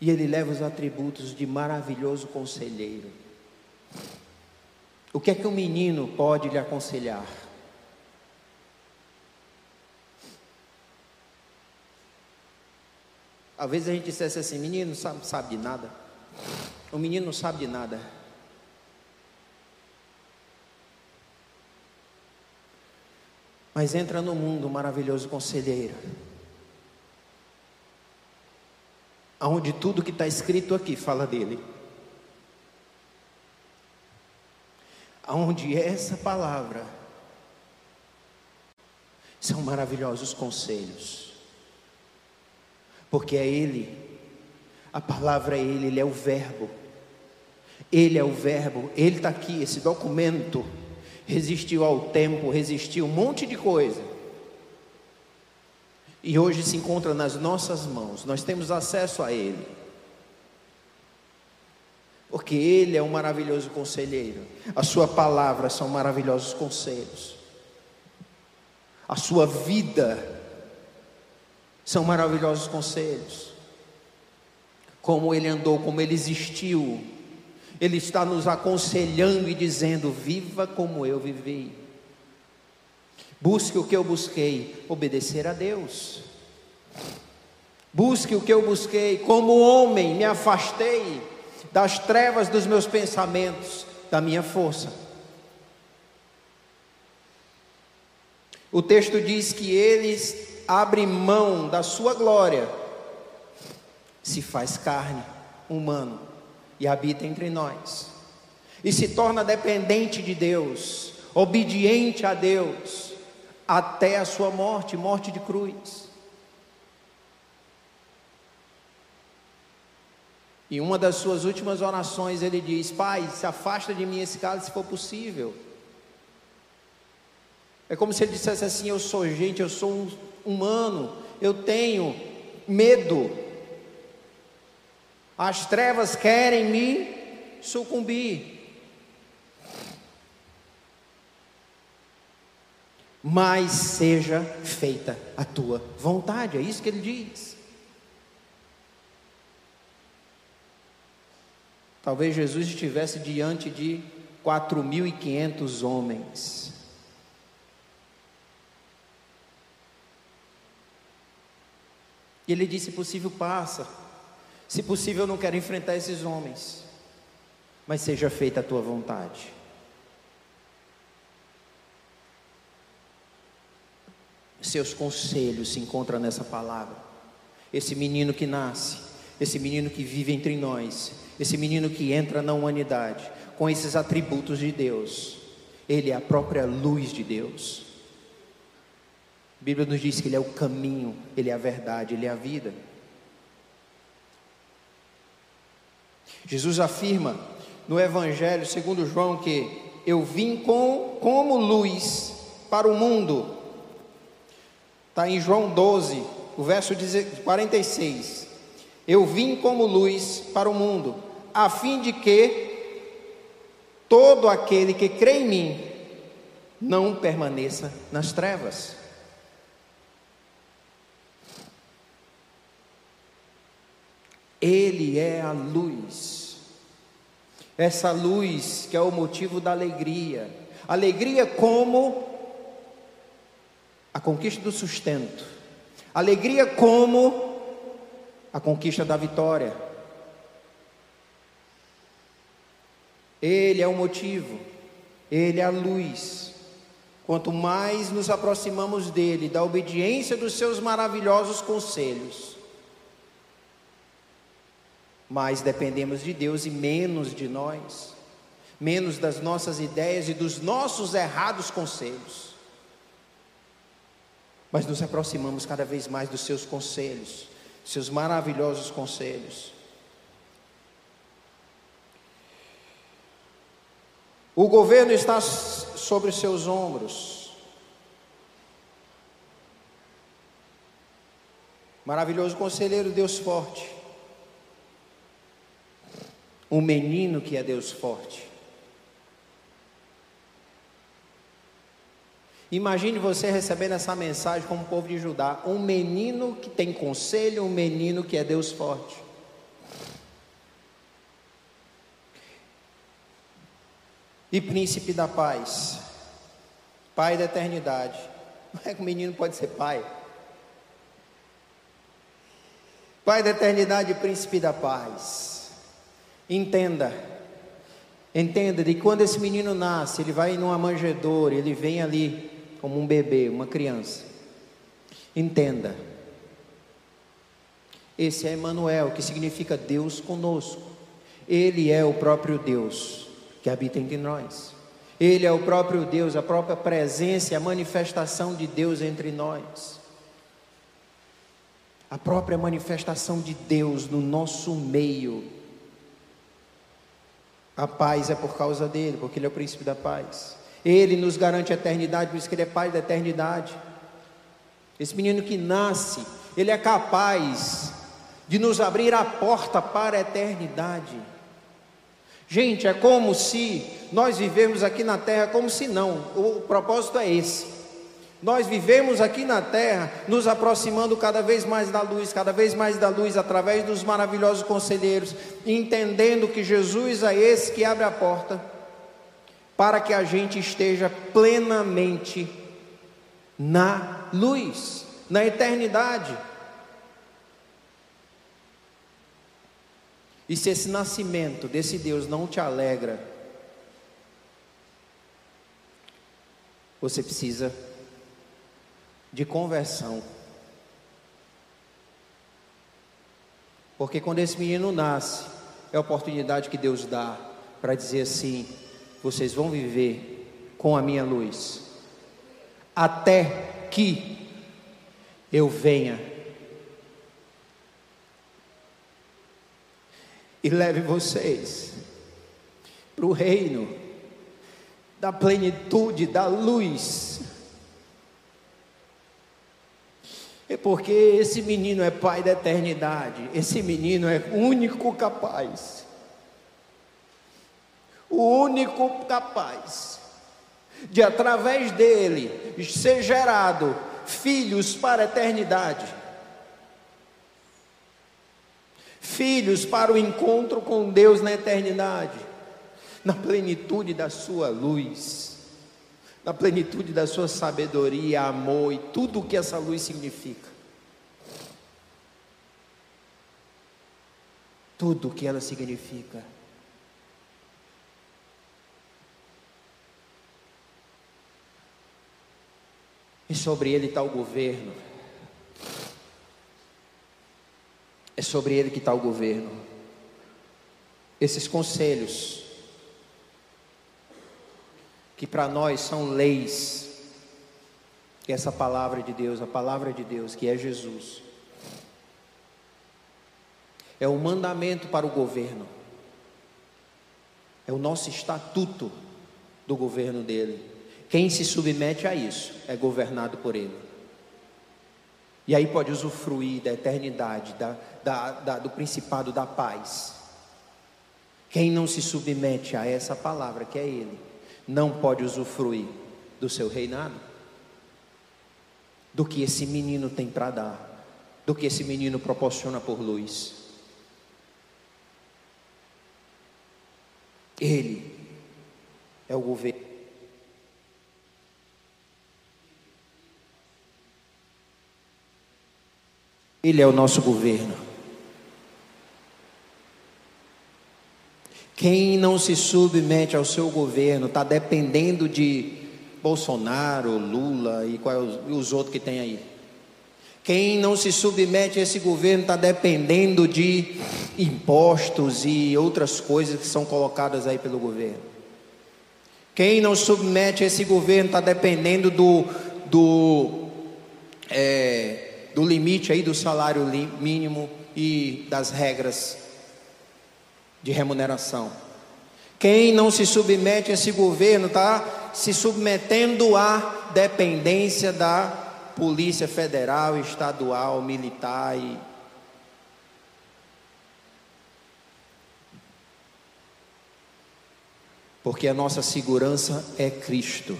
[SPEAKER 2] E ele leva os atributos de maravilhoso conselheiro. O que é que um menino pode lhe aconselhar? Às vezes a gente dissesse assim, menino não sabe, sabe de nada. O menino não sabe de nada. Mas entra no mundo maravilhoso conselheiro. Onde tudo que está escrito aqui fala dele. Onde essa palavra são maravilhosos conselhos. Porque é Ele a palavra é Ele, Ele é o Verbo. Ele é o Verbo, Ele está aqui. Esse documento resistiu ao tempo, resistiu um monte de coisa. E hoje se encontra nas nossas mãos, nós temos acesso a Ele. Porque Ele é um maravilhoso conselheiro, a Sua palavra são maravilhosos conselhos, a Sua vida são maravilhosos conselhos como ele andou, como ele existiu. Ele está nos aconselhando e dizendo: viva como eu vivi. Busque o que eu busquei, obedecer a Deus. Busque o que eu busquei, como homem me afastei das trevas dos meus pensamentos, da minha força. O texto diz que eles abrem mão da sua glória se faz carne, humano, e habita entre nós, e se torna dependente de Deus, obediente a Deus, até a sua morte morte de cruz. E uma das suas últimas orações ele diz: Pai, se afasta de mim esse cálice se for possível. É como se ele dissesse assim: Eu sou gente, eu sou um humano, eu tenho medo, as trevas querem me sucumbir. Mas seja feita a tua vontade, é isso que ele diz. Talvez Jesus estivesse diante de 4.500 homens. E ele disse: possível, passa. Se possível, eu não quero enfrentar esses homens, mas seja feita a tua vontade. Seus conselhos se encontram nessa palavra. Esse menino que nasce, esse menino que vive entre nós, esse menino que entra na humanidade, com esses atributos de Deus, ele é a própria luz de Deus. A Bíblia nos diz que ele é o caminho, ele é a verdade, ele é a vida. Jesus afirma no Evangelho segundo João que eu vim com, como luz para o mundo. Está em João 12, o verso 46. Eu vim como luz para o mundo, a fim de que todo aquele que crê em mim não permaneça nas trevas. Ele é a luz. Essa luz que é o motivo da alegria. Alegria como a conquista do sustento. Alegria como a conquista da vitória. Ele é o motivo, ele é a luz. Quanto mais nos aproximamos dele, da obediência dos seus maravilhosos conselhos, mais dependemos de Deus e menos de nós, menos das nossas ideias e dos nossos errados conselhos. Mas nos aproximamos cada vez mais dos seus conselhos, seus maravilhosos conselhos. O governo está sobre seus ombros. Maravilhoso conselheiro, Deus forte. Um menino que é Deus forte. Imagine você recebendo essa mensagem como povo de Judá: um menino que tem conselho, um menino que é Deus forte. e príncipe da paz, pai da eternidade. Não é que o menino pode ser pai. Pai da eternidade príncipe da paz. Entenda, entenda de quando esse menino nasce, ele vai numa manjedoura, ele vem ali como um bebê, uma criança. Entenda. Esse é Emmanuel, que significa Deus conosco. Ele é o próprio Deus que habita entre nós. Ele é o próprio Deus, a própria presença, a manifestação de Deus entre nós. A própria manifestação de Deus no nosso meio. A paz é por causa dele, porque ele é o príncipe da paz. Ele nos garante a eternidade, por isso que ele é pai da eternidade. Esse menino que nasce, ele é capaz de nos abrir a porta para a eternidade. Gente, é como se nós vivemos aqui na terra como se não. O propósito é esse. Nós vivemos aqui na terra, nos aproximando cada vez mais da luz, cada vez mais da luz, através dos maravilhosos conselheiros, entendendo que Jesus é esse que abre a porta para que a gente esteja plenamente na luz, na eternidade. E se esse nascimento desse Deus não te alegra, você precisa de conversão. Porque quando esse menino nasce, é a oportunidade que Deus dá para dizer assim: vocês vão viver com a minha luz, até que eu venha. E leve vocês para o reino da plenitude, da luz. É porque esse menino é pai da eternidade, esse menino é único capaz, o único capaz de, através dele, ser gerado filhos para a eternidade filhos para o encontro com Deus na eternidade, na plenitude da sua luz, na plenitude da sua sabedoria, amor e tudo o que essa luz significa. Tudo o que ela significa. E sobre ele está o governo. É sobre ele que está o governo. Esses conselhos, que para nós são leis, essa palavra de Deus, a palavra de Deus, que é Jesus, é o mandamento para o governo, é o nosso estatuto do governo dele. Quem se submete a isso é governado por Ele. E aí pode usufruir da eternidade, da, da, da, do principado da paz. Quem não se submete a essa palavra, que é Ele, não pode usufruir do seu reinado, do que esse menino tem para dar, do que esse menino proporciona por luz. Ele é o governo Ele é o nosso governo. Quem não se submete ao seu governo está dependendo de Bolsonaro, Lula e, qual, e os outros que tem aí. Quem não se submete a esse governo está dependendo de impostos e outras coisas que são colocadas aí pelo governo. Quem não submete a esse governo está dependendo do, do, é, do limite aí do salário mínimo e das regras de remuneração. Quem não se submete a esse governo está se submetendo à dependência da Polícia Federal, Estadual, Militar e. Porque a nossa segurança é Cristo,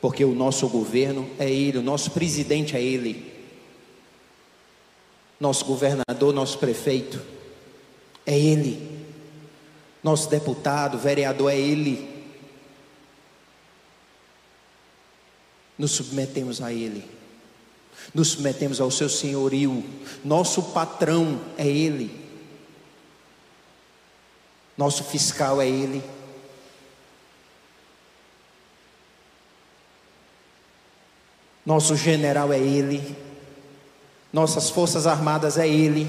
[SPEAKER 2] porque o nosso governo é Ele, o nosso presidente é Ele, nosso governador, nosso prefeito é Ele. Nosso deputado, vereador é Ele. Nos submetemos a Ele. Nos submetemos ao seu senhorio. Nosso patrão é Ele. Nosso fiscal é Ele. Nosso general é Ele. Nossas forças armadas é Ele.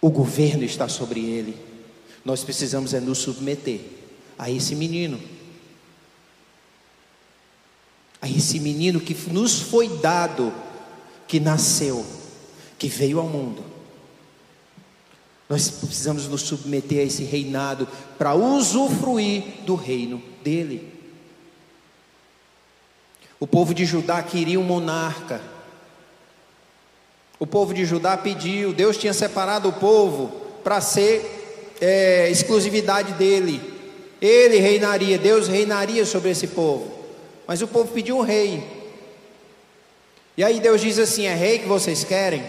[SPEAKER 2] O governo está sobre ele. Nós precisamos é nos submeter a esse menino. A esse menino que nos foi dado, que nasceu, que veio ao mundo. Nós precisamos nos submeter a esse reinado para usufruir do reino dele. O povo de Judá queria um monarca. O povo de Judá pediu, Deus tinha separado o povo para ser é, exclusividade dele. Ele reinaria, Deus reinaria sobre esse povo. Mas o povo pediu um rei. E aí Deus diz assim: é rei que vocês querem?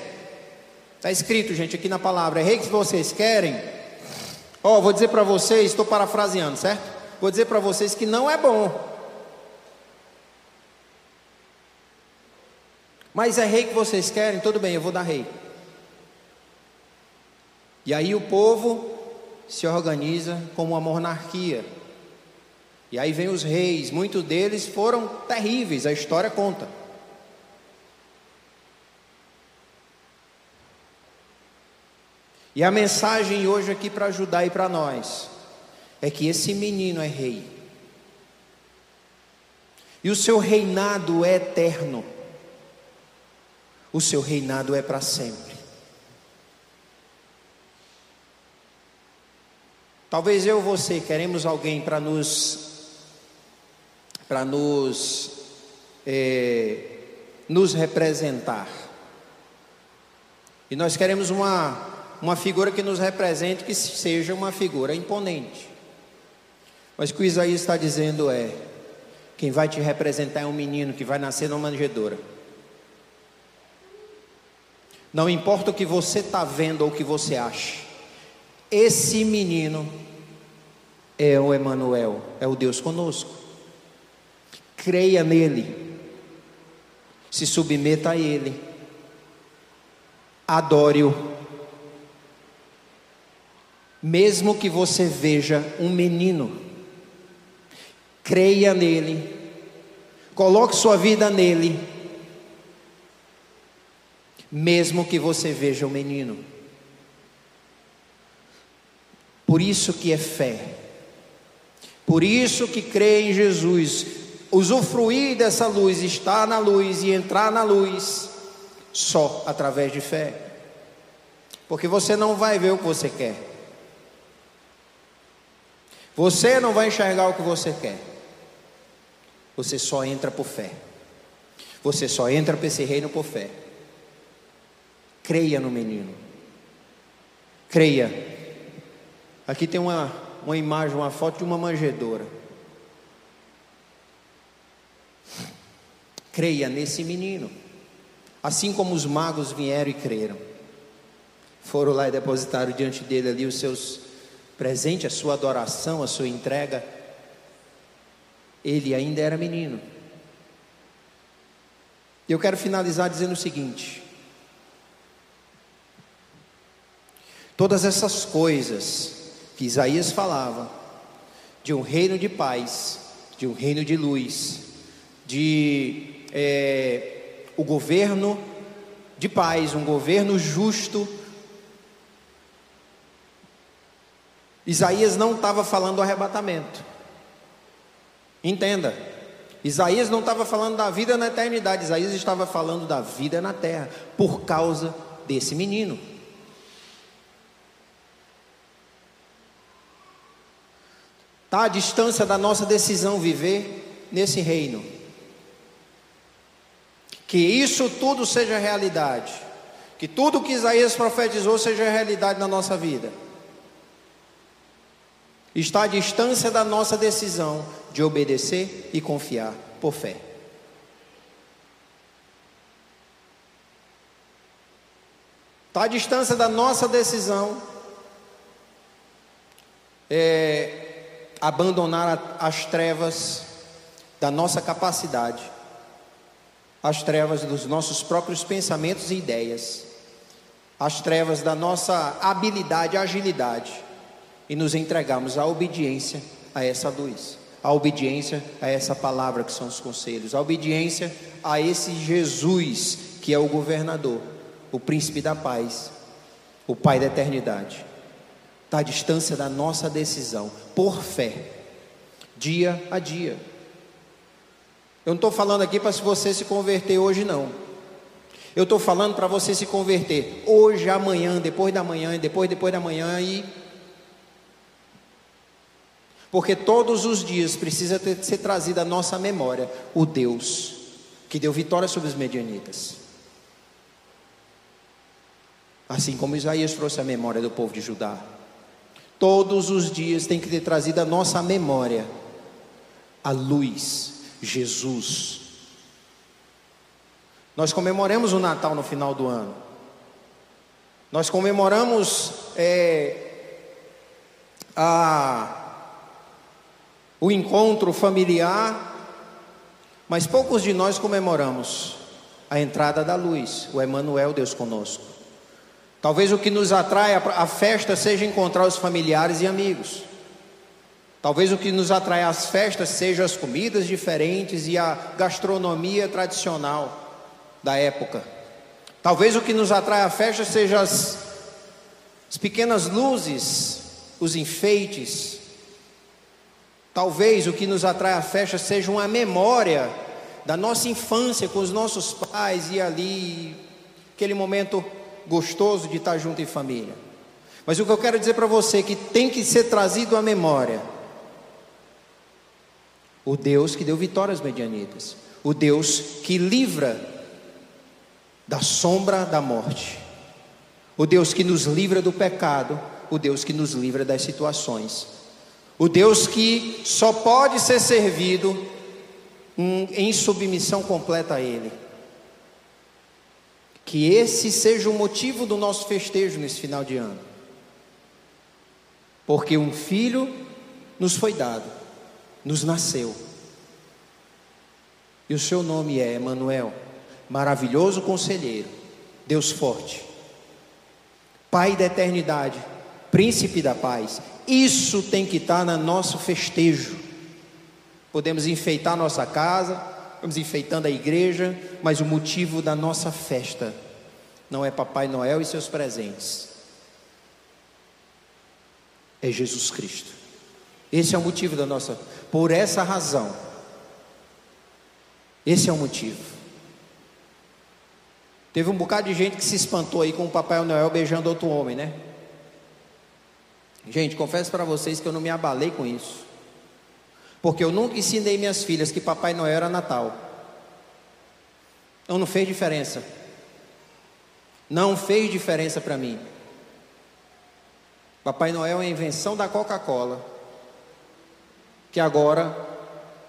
[SPEAKER 2] Está escrito, gente, aqui na palavra: é rei que vocês querem? Ó, oh, vou dizer para vocês, estou parafraseando, certo? Vou dizer para vocês que não é bom. Mas é rei que vocês querem? Tudo bem, eu vou dar rei. E aí o povo se organiza como uma monarquia. E aí vem os reis, muitos deles foram terríveis, a história conta. E a mensagem hoje aqui para ajudar e para nós é que esse menino é rei. E o seu reinado é eterno o seu reinado é para sempre. Talvez eu e você queremos alguém para nos para nos é, nos representar. E nós queremos uma uma figura que nos represente, que seja uma figura imponente. Mas o que o Isaías está dizendo é: quem vai te representar é um menino que vai nascer numa manjedoura. Não importa o que você está vendo ou o que você acha, esse menino é o Emanuel, é o Deus conosco. Creia nele, se submeta a ele, adore-o. Mesmo que você veja um menino, creia nele, coloque sua vida nele mesmo que você veja o menino. Por isso que é fé. Por isso que crê em Jesus, usufruir dessa luz, estar na luz e entrar na luz só através de fé. Porque você não vai ver o que você quer. Você não vai enxergar o que você quer. Você só entra por fé. Você só entra para esse reino por fé. Creia no menino. Creia. Aqui tem uma, uma imagem, uma foto de uma manjedoura. Creia nesse menino. Assim como os magos vieram e creram. foram lá e depositaram diante dele ali os seus presentes, a sua adoração, a sua entrega. Ele ainda era menino. Eu quero finalizar dizendo o seguinte: todas essas coisas que Isaías falava, de um reino de paz, de um reino de luz, de é, o governo de paz, um governo justo. Isaías não estava falando do arrebatamento. Entenda, Isaías não estava falando da vida na eternidade, Isaías estava falando da vida na terra, por causa desse menino. Está à distância da nossa decisão viver nesse reino. Que isso tudo seja realidade. Que tudo que Isaías profetizou seja realidade na nossa vida. Está à distância da nossa decisão de obedecer e confiar por fé. Está à distância da nossa decisão é, abandonar as trevas da nossa capacidade, as trevas dos nossos próprios pensamentos e ideias, as trevas da nossa habilidade, agilidade, e nos entregarmos à obediência a essa luz a obediência a essa palavra que são os conselhos, a obediência a esse Jesus que é o governador, o príncipe da paz, o pai da eternidade. Está à distância da nossa decisão, por fé, dia a dia. Eu não estou falando aqui para você se converter hoje, não. Eu estou falando para você se converter hoje, amanhã, depois da manhã, depois, depois da manhã e porque todos os dias precisa ter, ser trazida à nossa memória o Deus que deu vitória sobre os medianitas. Assim como Isaías trouxe a memória do povo de Judá. Todos os dias tem que ter trazido à nossa memória a luz, Jesus. Nós comemoramos o Natal no final do ano. Nós comemoramos é, a o encontro familiar, mas poucos de nós comemoramos a entrada da luz, o Emmanuel, Deus conosco. Talvez o que nos atrai à festa seja encontrar os familiares e amigos. Talvez o que nos atrai às festas seja as comidas diferentes e a gastronomia tradicional da época. Talvez o que nos atrai à festa seja as, as pequenas luzes, os enfeites, Talvez o que nos atrai à festa seja uma memória da nossa infância com os nossos pais e ali, aquele momento gostoso de estar junto em família. Mas o que eu quero dizer para você é que tem que ser trazido à memória o Deus que deu vitórias medianitas, o Deus que livra da sombra da morte, o Deus que nos livra do pecado, o Deus que nos livra das situações o Deus que só pode ser servido em submissão completa a Ele. Que esse seja o motivo do nosso festejo nesse final de ano. Porque um filho nos foi dado, nos nasceu. E o seu nome é Emanuel, maravilhoso conselheiro, Deus forte, Pai da eternidade, príncipe da paz. Isso tem que estar no nosso festejo. Podemos enfeitar nossa casa, vamos enfeitando a igreja, mas o motivo da nossa festa não é Papai Noel e seus presentes. É Jesus Cristo. Esse é o motivo da nossa. Por essa razão. Esse é o motivo. Teve um bocado de gente que se espantou aí com o Papai Noel beijando outro homem, né? Gente, confesso para vocês que eu não me abalei com isso. Porque eu nunca ensinei minhas filhas que Papai Noel era Natal. Então não fez diferença. Não fez diferença para mim. Papai Noel é a invenção da Coca-Cola, que agora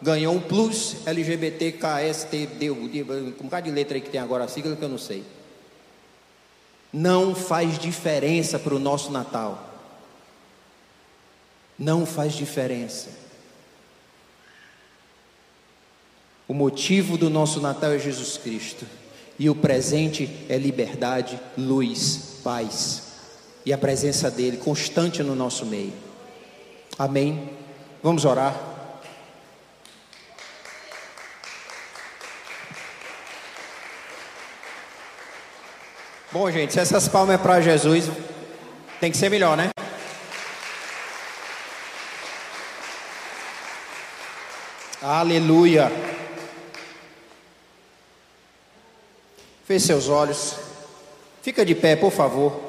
[SPEAKER 2] ganhou um plus LGBTKSTD, um bocado de letra aí que tem agora a sigla que eu não sei. não faz diferença para o nosso Natal. Não faz diferença. O motivo do nosso Natal é Jesus Cristo. E o presente é liberdade, luz, paz. E a presença dele constante no nosso meio. Amém. Vamos orar. Bom, gente, se essas palmas é para Jesus, tem que ser melhor, né? Aleluia. Feche seus olhos. Fica de pé, por favor.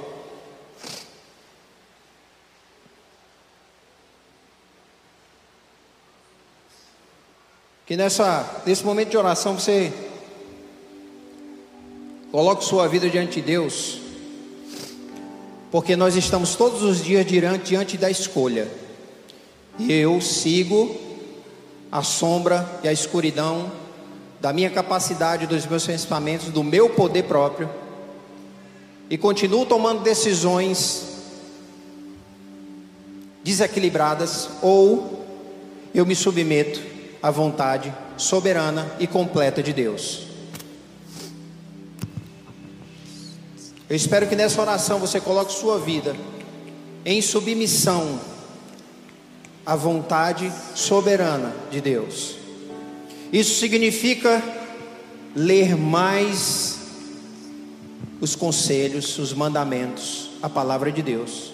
[SPEAKER 2] Que nessa, nesse momento de oração você coloque sua vida diante de Deus, porque nós estamos todos os dias diante, diante da escolha. Eu sigo a sombra e a escuridão da minha capacidade, dos meus pensamentos, do meu poder próprio, e continuo tomando decisões desequilibradas, ou eu me submeto à vontade soberana e completa de Deus. Eu espero que nessa oração você coloque sua vida em submissão à vontade soberana de Deus. Isso significa ler mais os conselhos, os mandamentos, a palavra de Deus,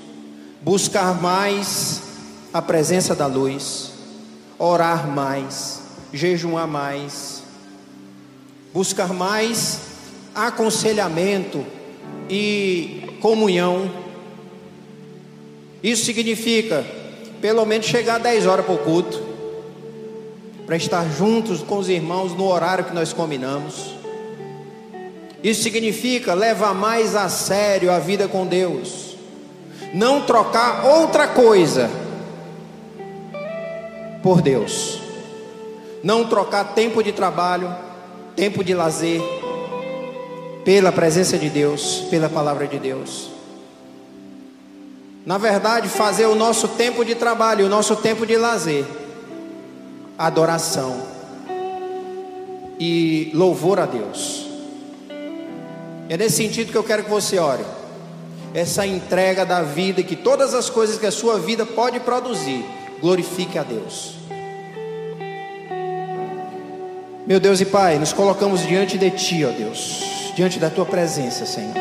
[SPEAKER 2] buscar mais a presença da luz, orar mais, jejuar mais, buscar mais aconselhamento e comunhão. Isso significa pelo menos chegar a 10 horas para o culto, para estar juntos com os irmãos no horário que nós combinamos. Isso significa levar mais a sério a vida com Deus, não trocar outra coisa por Deus, não trocar tempo de trabalho, tempo de lazer, pela presença de Deus, pela palavra de Deus. Na verdade, fazer o nosso tempo de trabalho, o nosso tempo de lazer, adoração e louvor a Deus. É nesse sentido que eu quero que você ore. Essa entrega da vida, que todas as coisas que a sua vida pode produzir, glorifique a Deus. Meu Deus e Pai, nos colocamos diante de Ti, ó Deus, diante da Tua presença, Senhor.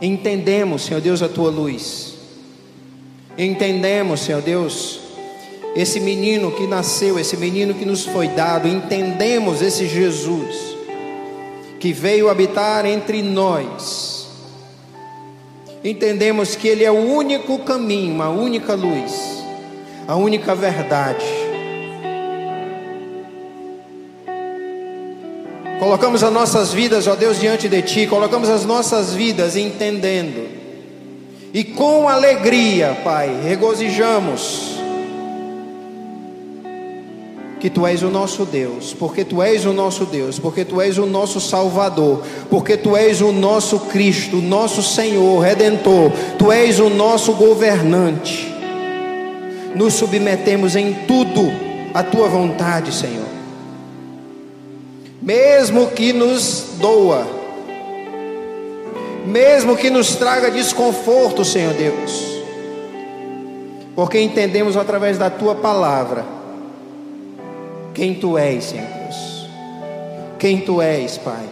[SPEAKER 2] Entendemos, Senhor Deus, a Tua luz. Entendemos, Senhor Deus, esse menino que nasceu, esse menino que nos foi dado, entendemos esse Jesus que veio habitar entre nós. Entendemos que Ele é o único caminho, a única luz, a única verdade. Colocamos as nossas vidas, ó Deus, diante de Ti, colocamos as nossas vidas entendendo, e com alegria, Pai, regozijamos que tu és o nosso Deus, porque tu és o nosso Deus, porque tu és o nosso Salvador, porque tu és o nosso Cristo, nosso Senhor, Redentor, tu és o nosso governante. Nos submetemos em tudo à tua vontade, Senhor. Mesmo que nos doa, mesmo que nos traga desconforto, Senhor Deus, porque entendemos através da tua palavra quem tu és, Senhor Deus. Quem tu és, Pai.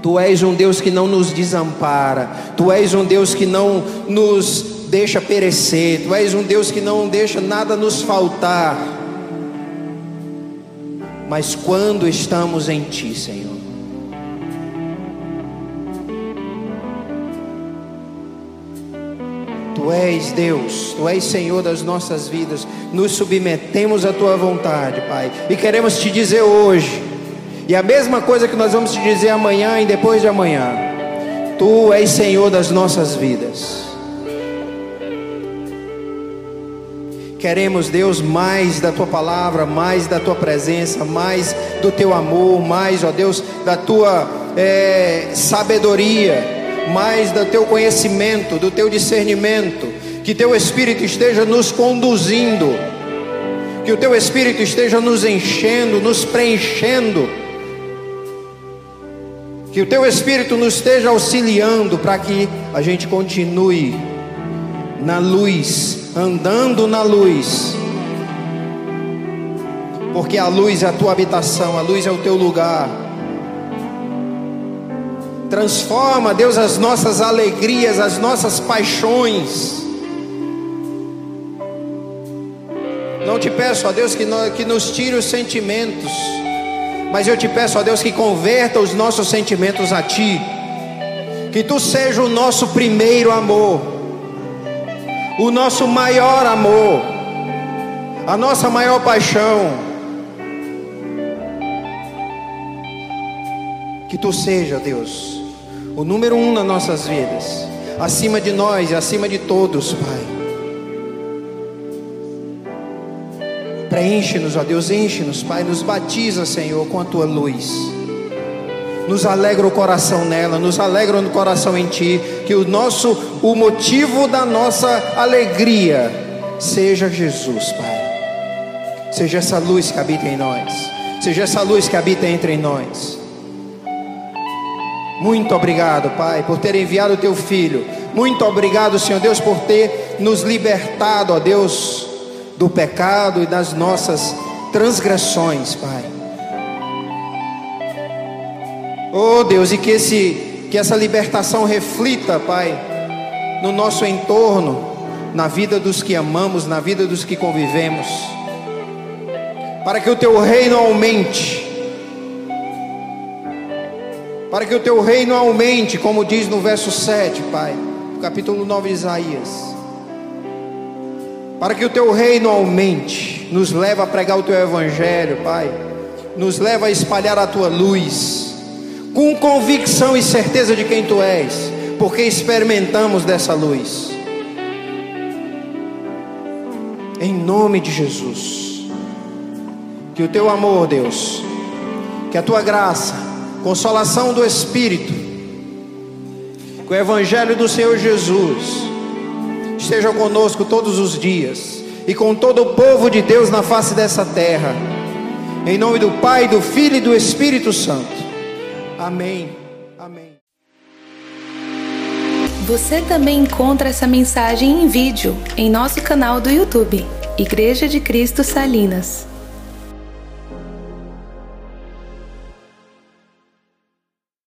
[SPEAKER 2] Tu és um Deus que não nos desampara. Tu és um Deus que não nos deixa perecer. Tu és um Deus que não deixa nada nos faltar. Mas quando estamos em Ti, Senhor, Tu és Deus, Tu és Senhor das nossas vidas. Nos submetemos à Tua vontade, Pai. E queremos te dizer hoje, e a mesma coisa que nós vamos te dizer amanhã e depois de amanhã: Tu és Senhor das nossas vidas. Queremos, Deus, mais da tua palavra, mais da tua presença, mais do teu amor, mais, ó Deus, da tua é, sabedoria, mais do teu conhecimento, do teu discernimento. Que teu Espírito esteja nos conduzindo, que o teu Espírito esteja nos enchendo, nos preenchendo. Que o teu Espírito nos esteja auxiliando para que a gente continue na luz, andando na luz porque a luz é a tua habitação, a luz é o teu lugar. Transforma, Deus, as nossas alegrias, as nossas paixões. Não te peço, ó Deus, que, que nos tire os sentimentos, mas eu te peço, ó Deus, que converta os nossos sentimentos a Ti, que Tu seja o nosso primeiro amor, o nosso maior amor, a nossa maior paixão. Que tu seja, Deus, o número um nas nossas vidas, acima de nós e acima de todos, Pai. Preenche-nos, ó Deus, enche-nos, Pai, nos batiza, Senhor, com a tua luz. Nos alegra o coração nela, nos alegra o coração em Ti, que o nosso, o motivo da nossa alegria seja Jesus, Pai. Seja essa luz que habita em nós, seja essa luz que habita entre nós. Muito obrigado, Pai, por ter enviado o teu filho. Muito obrigado, Senhor Deus, por ter nos libertado, ó Deus, do pecado e das nossas transgressões, Pai. Oh Deus, e que esse que essa libertação reflita, Pai, no nosso entorno, na vida dos que amamos, na vida dos que convivemos. Para que o teu reino aumente para que o teu reino aumente, como diz no verso 7, Pai, capítulo 9 de Isaías. Para que o teu reino aumente, nos leva a pregar o teu evangelho, Pai, nos leva a espalhar a tua luz, com convicção e certeza de quem tu és, porque experimentamos dessa luz. Em nome de Jesus, que o teu amor, Deus, que a tua graça, consolação do Espírito, que o Evangelho do Senhor Jesus esteja conosco todos os dias e com todo o povo de Deus na face dessa terra, em nome do Pai, do Filho e do Espírito Santo. Amém. Amém.
[SPEAKER 1] Você também encontra essa mensagem em vídeo em nosso canal do YouTube, Igreja de Cristo Salinas.